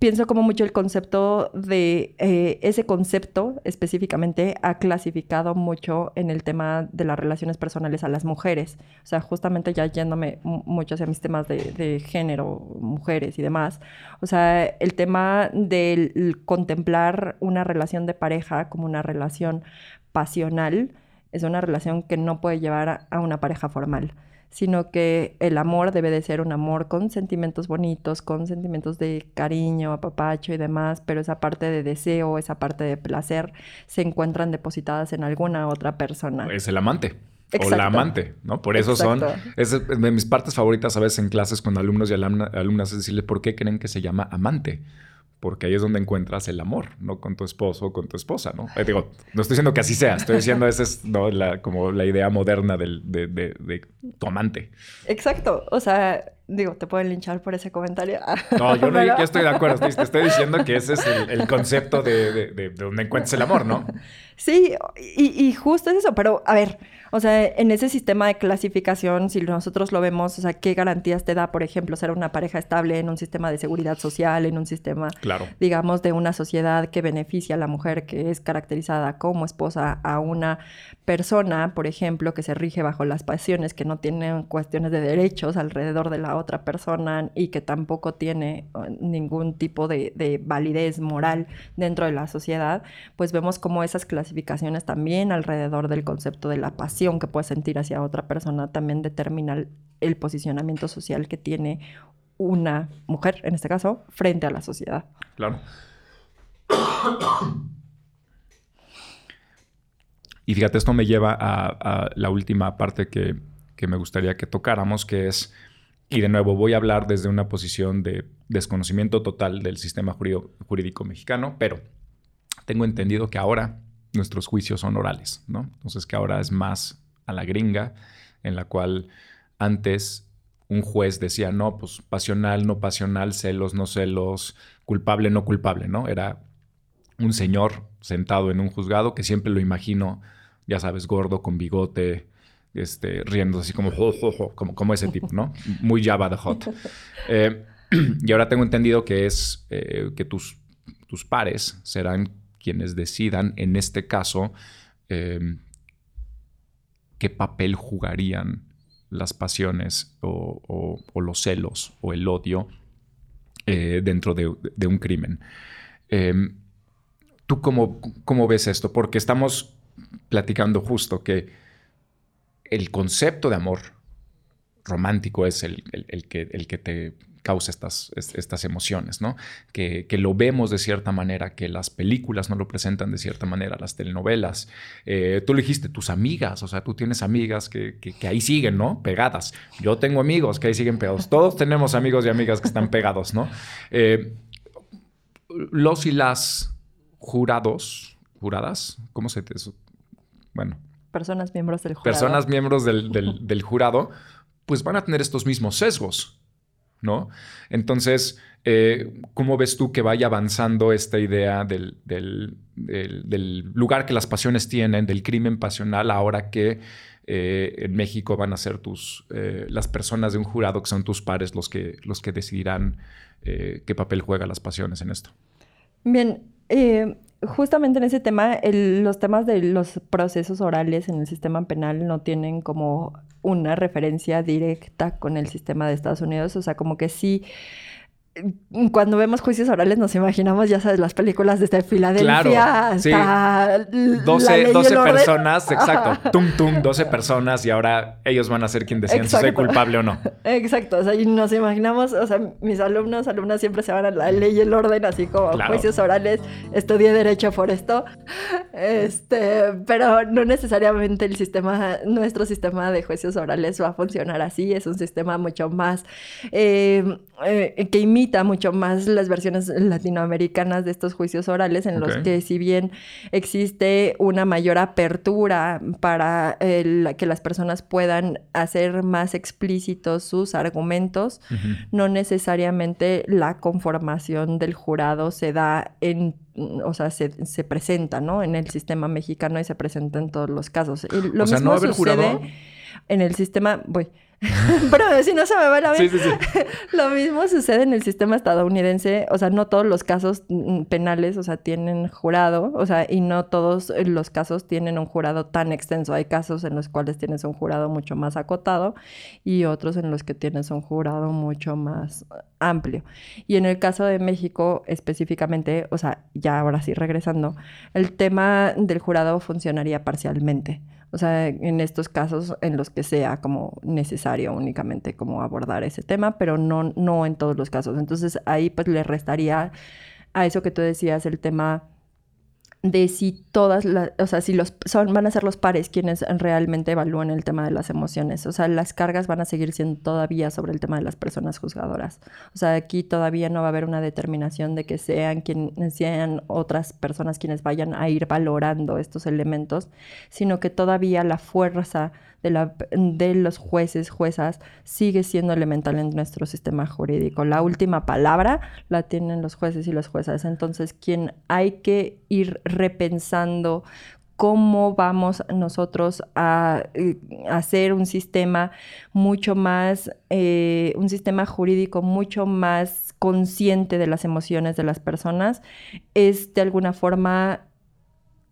pienso como mucho el concepto de eh, ese concepto específicamente ha clasificado mucho en el tema de las relaciones personales a las mujeres. O sea, justamente ya yéndome mucho hacia mis temas de, género, mujeres y demás. O sea, el tema del contemplar una relación de pareja como una relación pasional es una relación que no puede llevar a una pareja formal sino que el amor debe de ser un amor con sentimientos bonitos, con sentimientos de cariño, apapacho y demás, pero esa parte de deseo, esa parte de placer se encuentran depositadas en alguna otra persona. Es el amante. O la amante, ¿no? Por eso son... Es de mis partes favoritas a veces en clases con alumnos y alumnas es decirle por qué creen que se llama amante porque ahí es donde encuentras el amor, no con tu esposo o con tu esposa, ¿no? Eh, digo, no estoy diciendo que así sea, estoy diciendo esa es ¿no? la, como la idea moderna del, de, de, tu amante. Exacto, o sea, digo, te pueden linchar por ese comentario. No, yo no <laughs> estoy de acuerdo, te estoy diciendo que ese es el, concepto de, de, donde encuentras el amor, ¿no? Sí, y, y justo es eso, pero a ver, o sea, en ese sistema de clasificación, si nosotros lo vemos, o sea, ¿qué garantías te da, por ejemplo, ser una pareja estable en un sistema de seguridad social, en un sistema, digamos, de una sociedad que beneficia a la mujer que es caracterizada como esposa a una persona, por ejemplo, que se rige bajo las pasiones, que no tiene cuestiones de derechos alrededor de la otra persona y que tampoco tiene uh, ningún tipo de, de validez moral dentro de la sociedad, pues vemos como esas clasificaciones también alrededor del concepto de la pasión que puede sentir hacia otra persona también determina el posicionamiento social que tiene una mujer, en este caso, frente a la sociedad. Claro. <coughs> Y fíjate, esto me lleva a, la última parte que, me gustaría que tocáramos, que es, y de nuevo voy a hablar desde una posición de desconocimiento total del sistema jurídico mexicano, pero tengo entendido que ahora nuestros juicios son orales, ¿no? Entonces que ahora es más a la gringa, en la cual antes un juez decía, no, pues pasional, no pasional, celos, no celos, culpable, no culpable, ¿no? Era un señor sentado en un juzgado que siempre lo imagino, ya sabes, gordo, con bigote, este, riendo así como, como, como ese tipo, ¿no? Muy Java de Hot. Eh, <clears throat> y ahora tengo entendido que es eh, que tus, tus pares serán quienes decidan, en este caso, em, qué papel jugarían las pasiones o, los celos o el odio eh, dentro de, un crimen. Em, ¿Tú cómo, cómo, ves esto? Porque estamos platicando justo que el concepto de amor romántico es el, que, el que te causa estas, estas emociones, ¿no? Que, lo vemos de cierta manera, que las películas no lo presentan de cierta manera, las telenovelas. Eh, tú lo dijiste, tus amigas, o sea, tú tienes amigas que, ahí siguen, ¿no? Pegadas. Yo tengo amigos que ahí siguen pegados. Todos tenemos amigos y amigas que están pegados, ¿no? Eh, los y las jurados, juradas, ¿cómo se te... Bueno. Personas miembros del jurado. Personas miembros del, del jurado, pues van a tener estos mismos sesgos. ¿No? Entonces, eh, ¿cómo ves tú que vaya avanzando esta idea del, lugar que las pasiones tienen, del crimen pasional, ahora que eh, en México van a ser tus, eh, las personas de un jurado que son tus pares los que, los que decidirán qué papel juegan las pasiones en esto? Bien, justamente en ese tema, los temas de los procesos orales en el sistema penal no tienen como una referencia directa con el sistema de Estados Unidos, o sea, como que sí cuando vemos juicios orales nos imaginamos, ya sabes, las películas desde Filadelfia hasta 12, 12 personas, exacto, tum tum, 12 personas y ahora ellos van a ser quien deciden si soy culpable o no. <laughs> Exacto, o sea, y nos imaginamos, o sea, mis alumnos, alumnas siempre se van a la ley y el orden, así como juicios orales, estudié derecho por esto, este, pero no necesariamente el sistema, nuestro sistema de juicios orales va a funcionar así, es un sistema mucho más eh, eh, que imita mucho más las versiones latinoamericanas de estos juicios orales, en los que si bien existe una mayor apertura para que las personas puedan hacer más explícitos sus argumentos, no necesariamente la conformación del jurado se da en o sea, se, presenta, ¿no? En el sistema mexicano y se presenta en todos los casos. lo mismo sucede en el sistema, voy, <laughs> pero si no se me va la vida. <laughs> Lo mismo sucede en el sistema estadounidense. O sea, no todos los casos mm, penales, o sea, tienen jurado. O sea, y no todos los casos tienen un jurado tan extenso. Hay casos en los cuales tienes un jurado mucho más acotado y otros en los que tienes un jurado mucho más amplio. Y en el caso de México específicamente, o sea, ya ahora sí regresando, el tema del jurado funcionaría parcialmente. O sea, en estos casos en los que sea como necesario únicamente como abordar ese tema, pero no, no en todos los casos. Entonces ahí pues le restaría a eso que tú decías el tema de si todas las, o sea, si los son, van a ser los pares quienes realmente evalúan el tema de las emociones. O sea, las cargas van a seguir siendo todavía sobre el tema de las personas juzgadoras. O sea, aquí todavía no va a haber una determinación de que sean quienes sean otras personas quienes vayan a ir valorando estos elementos, sino que todavía la fuerza de, la, de los jueces, juezas, sigue siendo elemental en nuestro sistema jurídico. La última palabra la tienen los jueces y las juezas. Entonces, quien hay que ir repensando cómo vamos nosotros a, eh, hacer un sistema mucho más, eh, un sistema jurídico mucho más consciente de las emociones de las personas, es de alguna forma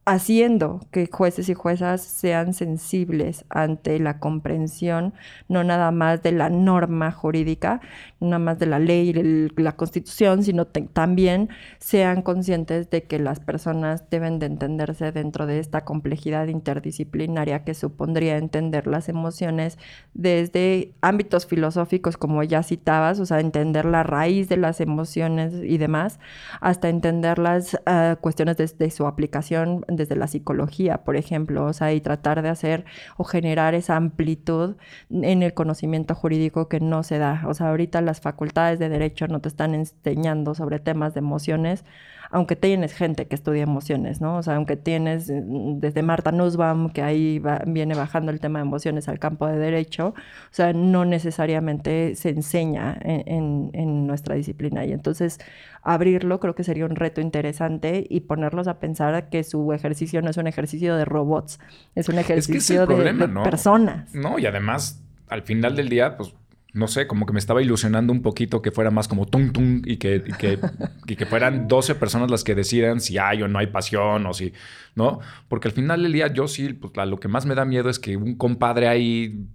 haciendo que jueces y juezas sean sensibles ante la comprensión, no nada más de la norma jurídica, nada más de la ley y la constitución, sino también sean conscientes de que las personas deben de entenderse dentro de esta complejidad interdisciplinaria que supondría entender las emociones desde ámbitos filosóficos, como ya citabas, o sea, entender la raíz de las emociones y demás, hasta entender las ah, cuestiones desde su aplicación desde la psicología, por ejemplo, o sea, y tratar de hacer o generar esa amplitud en el conocimiento jurídico que no se da. O sea, ahorita las facultades de derecho no te están enseñando sobre temas de emociones, aunque tienes gente que estudia emociones, ¿no? O sea, aunque tienes mm, desde Marta Nussbaum, que ahí viene bajando el tema de emociones al campo de derecho, o sea, no necesariamente se enseña en, en nuestra disciplina. Y entonces, abrirlo creo que sería un reto interesante y ponerlos a pensar que su ejercicio no es un ejercicio de robots, es un ejercicio de, personas. No, y además, al final del día, pues no sé, como que me estaba ilusionando un poquito que fuera más como tung tung y que, y que, y que fueran <laughs> 12 personas las que decidan si hay o no hay pasión o si, ¿no? Porque al final del día yo sí, pues lo que más me da miedo es que un compadre ahí,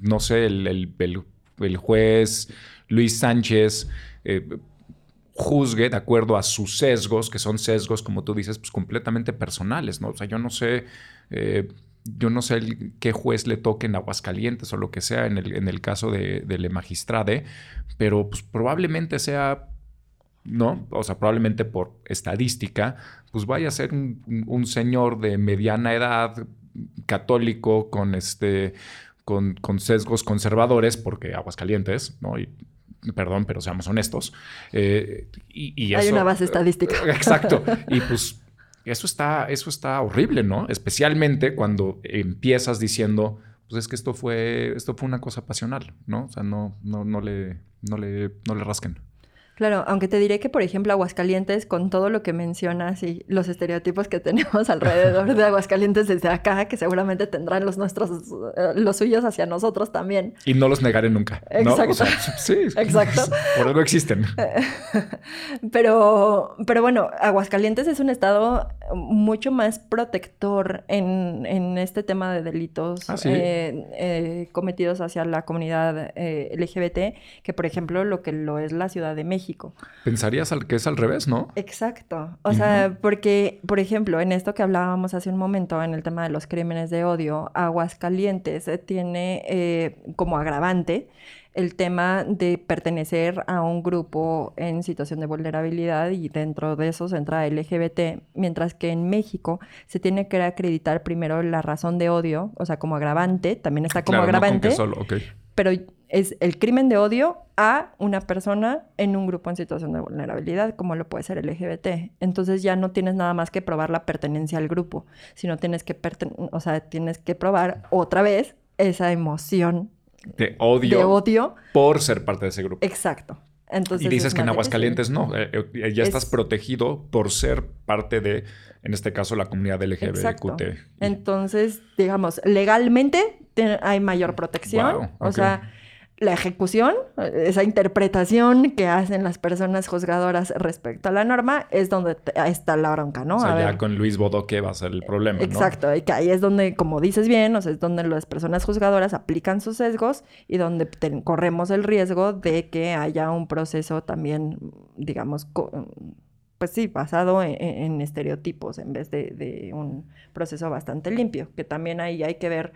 no sé, el, el, el, juez Luis Sánchez, eh, juzgue de acuerdo a sus sesgos, que son sesgos, como tú dices, pues completamente personales, ¿no? O sea, yo no sé... Eh, yo no sé qué juez le toque en Aguascalientes o lo que sea en el, en el caso de, de Le Magistrade, pero pues probablemente sea, ¿no? O sea, probablemente por estadística, pues vaya a ser un, señor de mediana edad, católico, con este. Con, con, sesgos conservadores, porque Aguascalientes, ¿no? Y, perdón, pero seamos honestos. Eh, y, Hay una base estadística. <laughs> Exacto. Y pues eso está, eso está horrible, ¿no? Especialmente cuando empiezas diciendo, pues es que esto fue, esto fue una cosa pasional, ¿no? O sea, no, no, no le, no le, no le rasquen. Claro, aunque te diré que, por ejemplo, Aguascalientes, con todo lo que mencionas y los estereotipos que <laughs> tenemos alrededor de Aguascalientes desde acá, que seguramente tendrán los nuestros, eh, los suyos hacia nosotros también. Y no los negaré nunca. Exacto. <laughs> sí. Exacto. <laughs> Por algo existen. pero, pero bueno, Aguascalientes es un estado mucho más protector en, en este tema de delitos ¿Ah, sí? eh, eh, cometidos hacia la comunidad eh, LGBT que, por ejemplo, lo que lo es la Ciudad de México. Pensarías al, que es al revés, ¿no? Exacto. O sea, porque, por ejemplo, en esto que hablábamos hace un momento, en el tema de los crímenes de odio, Aguascalientes eh, tiene eh, como agravante el tema de pertenecer a un grupo en situación de vulnerabilidad y dentro de eso se entra LGBT, mientras que en México se tiene que acreditar primero la razón de odio, o sea, como agravante, también está como Claro, no con agravante, que solo, ok. pero es el crimen de odio a una persona en un grupo en situación de vulnerabilidad, como lo puede ser LGBT. Entonces ya no tienes nada más que probar la pertenencia al grupo, sino tienes que, o sea, tienes que probar otra vez esa emoción De odio, de odio. por ser parte de ese grupo. Exacto. Entonces, y dices es que en Aguascalientes no, eh, eh, ya estás Es- protegido por ser parte de, en este caso, la comunidad. LGBTQT. Entonces, digamos, legalmente te- hay mayor protección. Wow, O sea, la ejecución, esa interpretación que hacen las personas juzgadoras respecto a la norma, es donde está la bronca, ¿no? o sea, A ya ver, con Luis Bodoque va a ser el problema, ¿no? Exacto, y que ahí es donde, como dices bien, o sea, es donde las personas juzgadoras aplican sus sesgos y donde corremos el riesgo de que haya un proceso también, digamos, pues sí, basado en estereotipos en vez de, de un proceso bastante limpio, que también ahí hay que ver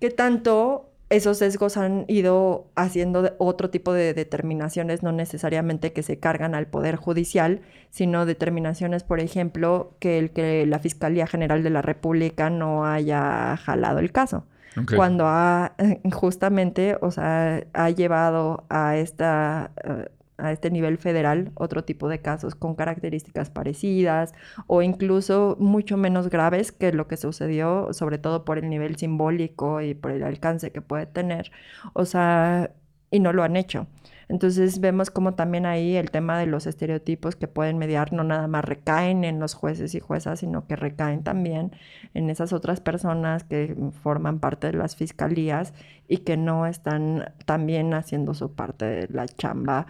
qué tanto esos sesgos han ido haciendo otro tipo de determinaciones, no necesariamente que se cargan al Poder Judicial, sino determinaciones, por ejemplo, que el que la Fiscalía General de la República no haya jalado el caso. Cuando ha justamente, o sea, ha llevado a esta eh, a este nivel federal otro tipo de casos con características parecidas o incluso mucho menos graves que lo que sucedió, sobre todo por el nivel simbólico y por el alcance que puede tener. O sea, y no lo han hecho. Entonces vemos como también ahí el tema de los estereotipos que pueden mediar no nada más recaen en los jueces y juezas, sino que recaen también en esas otras personas que forman parte de las fiscalías y que no están también haciendo su parte de la chamba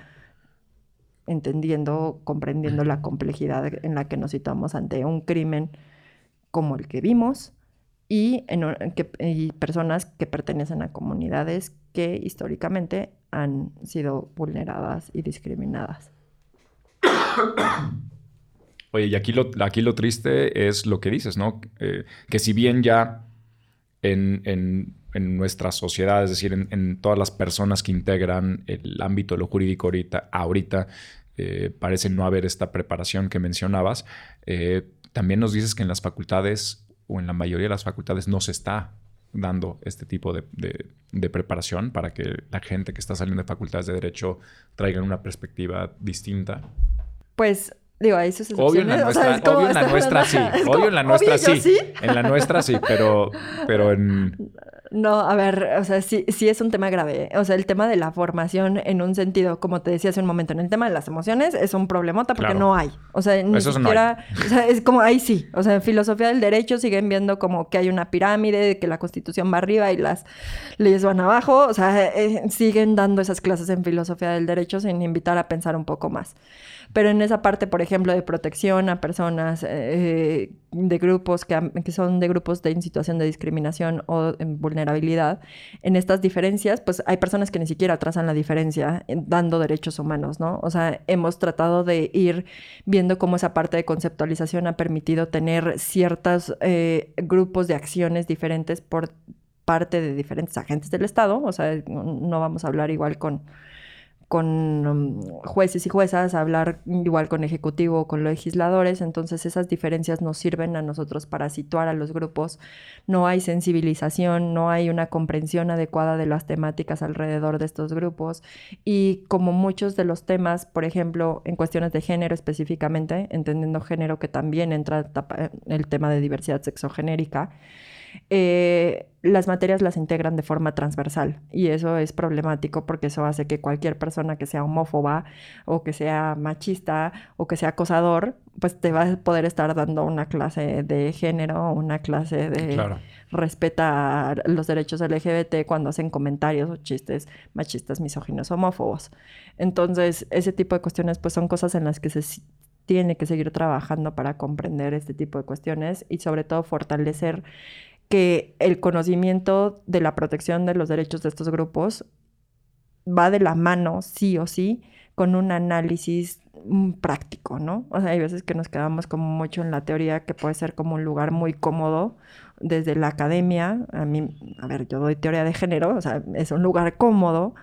entendiendo, comprendiendo la complejidad en la que nos situamos ante un crimen como el que vimos y, en, un- que- y personas que pertenecen a comunidades que históricamente han sido vulneradas y discriminadas. Oye, y aquí lo, aquí lo triste es lo que dices, ¿no? Eh, que si bien ya en, en- en nuestra sociedad, es decir, en, todas las personas que integran el ámbito de lo jurídico ahorita, ahorita eh, parece no haber esta preparación que mencionabas, eh, también nos dices que en las facultades o en la mayoría de las facultades no se está dando este tipo de, de- de preparación para que la gente que está saliendo de facultades de derecho traigan una perspectiva distinta. Pues, digo, hay sus Obvio en la excepciones, o sea, nuestra, obvio en la nuestra sí. Obvio en la nuestra sí. En la nuestra sí, pero, pero en. No, a ver, o sea, sí, sí es un tema grave. O sea, el tema de la formación en un sentido, como te decía hace un momento, en el tema de las emociones es un problemota porque Claro. no hay. O sea, ni Eso no siquiera, o sea, es como ahí sí. O sea, en filosofía del derecho siguen viendo como que hay una pirámide, de que la constitución va arriba y las leyes van abajo. O sea, eh, siguen dando esas clases en filosofía del derecho sin invitar a pensar un poco más. Pero en esa parte, por ejemplo, de protección a personas eh, de grupos que, son de grupos de en situación de discriminación o vulnerabilidad, en estas diferencias, pues hay personas que ni siquiera trazan la diferencia en- dando derechos humanos, ¿no? O sea, hemos tratado de ir viendo cómo esa parte de conceptualización ha permitido tener ciertos eh, grupos de acciones diferentes por parte de diferentes agentes del Estado. O sea, no vamos a hablar igual con con um, jueces y juezas, hablar igual con ejecutivo o con legisladores, entonces esas diferencias nos sirven a nosotros para situar a los grupos. No hay sensibilización, no hay una comprensión adecuada de las temáticas alrededor de estos grupos y como muchos de los temas, por ejemplo, en cuestiones de género específicamente, entendiendo género que también entra tapa- el tema de diversidad sexogenérica, eh, las materias las integran de forma transversal y eso es problemático porque eso hace que cualquier persona que sea homófoba o que sea machista o que sea acosador, pues te va a poder estar dando una clase de género, una clase de respetar los derechos LGBT cuando hacen comentarios o chistes machistas, misóginos, homófobos. Entonces, ese tipo de cuestiones pues son cosas en las que se tiene que seguir trabajando para comprender este tipo de cuestiones y sobre todo fortalecer que el conocimiento de la protección de los derechos de estos grupos va de la mano, sí o sí, con un análisis mm, práctico, ¿no? O sea, hay veces que nos quedamos como mucho en la teoría que puede ser como un lugar muy cómodo desde la academia. A mí, a ver, yo doy teoría de género, o sea, es un lugar cómodo,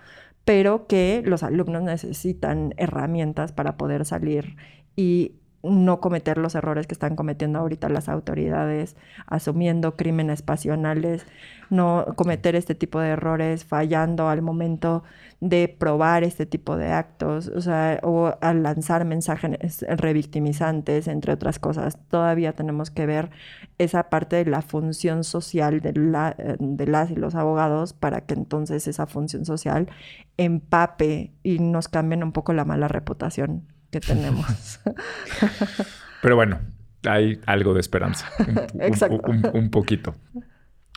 pero que los alumnos necesitan herramientas para poder salir y no cometer los errores que están cometiendo ahorita las autoridades, asumiendo crímenes pasionales, no cometer este tipo de errores, fallando al momento de probar este tipo de actos, o sea, o al lanzar mensajes revictimizantes, entre otras cosas. Todavía tenemos que ver esa parte de la función social de, la, de las y los abogados para que entonces esa función social empape y nos cambien un poco la mala reputación que tenemos. <laughs> Pero bueno, hay algo de esperanza. <laughs> Un, un, poquito.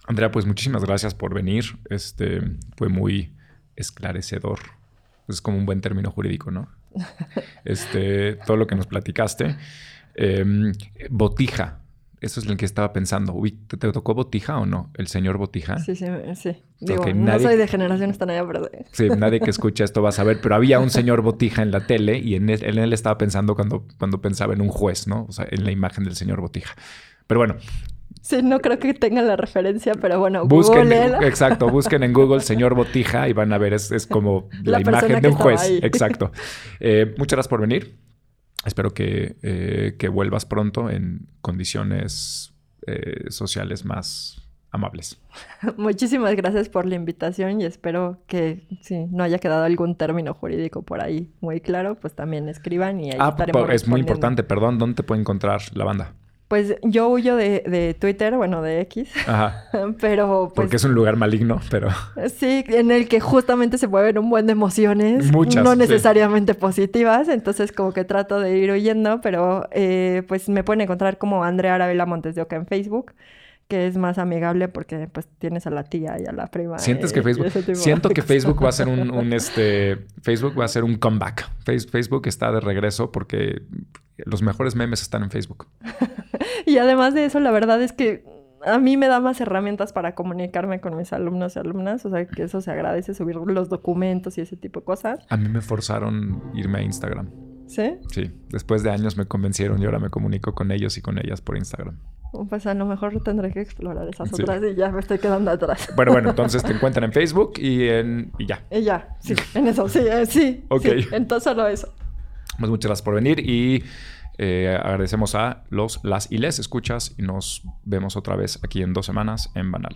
Andrea, pues muchísimas gracias por venir. Este fue muy esclarecedor. Es como un buen término jurídico, ¿no? <laughs> Este, todo lo que nos platicaste. Em, botija. Eso es lo que estaba pensando. ¿te, tocó Botija o no? ¿El señor Botija? Sí, sí, sí. Digo, no soy de generación tan allá, pero... Sí, nadie que escucha esto va a saber, pero había un señor Botija en la tele y en él, en él estaba pensando cuando, cuando pensaba en un juez, ¿no? O sea, en la imagen del señor Botija. Pero bueno, Sí, no creo que tengan la referencia, pero bueno, busquen, exacto, busquen en Google señor Botija y van a ver, es, como la, imagen de un juez. Exacto. Eh, muchas gracias por venir. Espero eh, que, vuelvas pronto en condiciones eh, sociales más amables. <laughs> Muchísimas gracias por la invitación y espero que si no haya quedado algún término jurídico por ahí muy claro, pues también escriban y ahí ah, es muy importante, perdón, ¿dónde te puede encontrar la banda? Pues yo huyo de, Twitter, bueno, de X. Ajá. <laughs> pero pues, Porque es un lugar maligno, pero... <laughs> Sí, en el que justamente se mueven un buen de emociones. Muchas. No necesariamente positivas. Entonces como que trato de ir huyendo, pero eh, pues me pueden encontrar como Andrea Arabela Montes de Oca en Facebook que es más amigable porque pues tienes a la tía y a la prima. Sientes que <laughs> Facebook siento que Facebook va a ser <laughs> un, este Facebook va a ser un comeback. Facebook está de regreso porque los mejores memes están en Facebook. <laughs> y además de eso, la verdad es que a mí me da más herramientas para comunicarme con mis alumnos y alumnas, o sea que eso se agradece subir los documentos y ese tipo de cosas. A mí me forzaron irme a Instagram. ¿Sí? Sí, después de años me convencieron y ahora me comunico con ellos y con ellas por Instagram. Pues a lo mejor tendré que explorar esas otras y ya me estoy quedando atrás. Bueno, bueno, <laughs> entonces te encuentran en Facebook y en... y ya. Y ya, sí, en eso, sí, eh, sí. Ok. entonces solo eso. Pues muchas gracias por venir y eh, agradecemos a los, las y les escuchas y nos vemos otra vez aquí en dos semanas en Banal.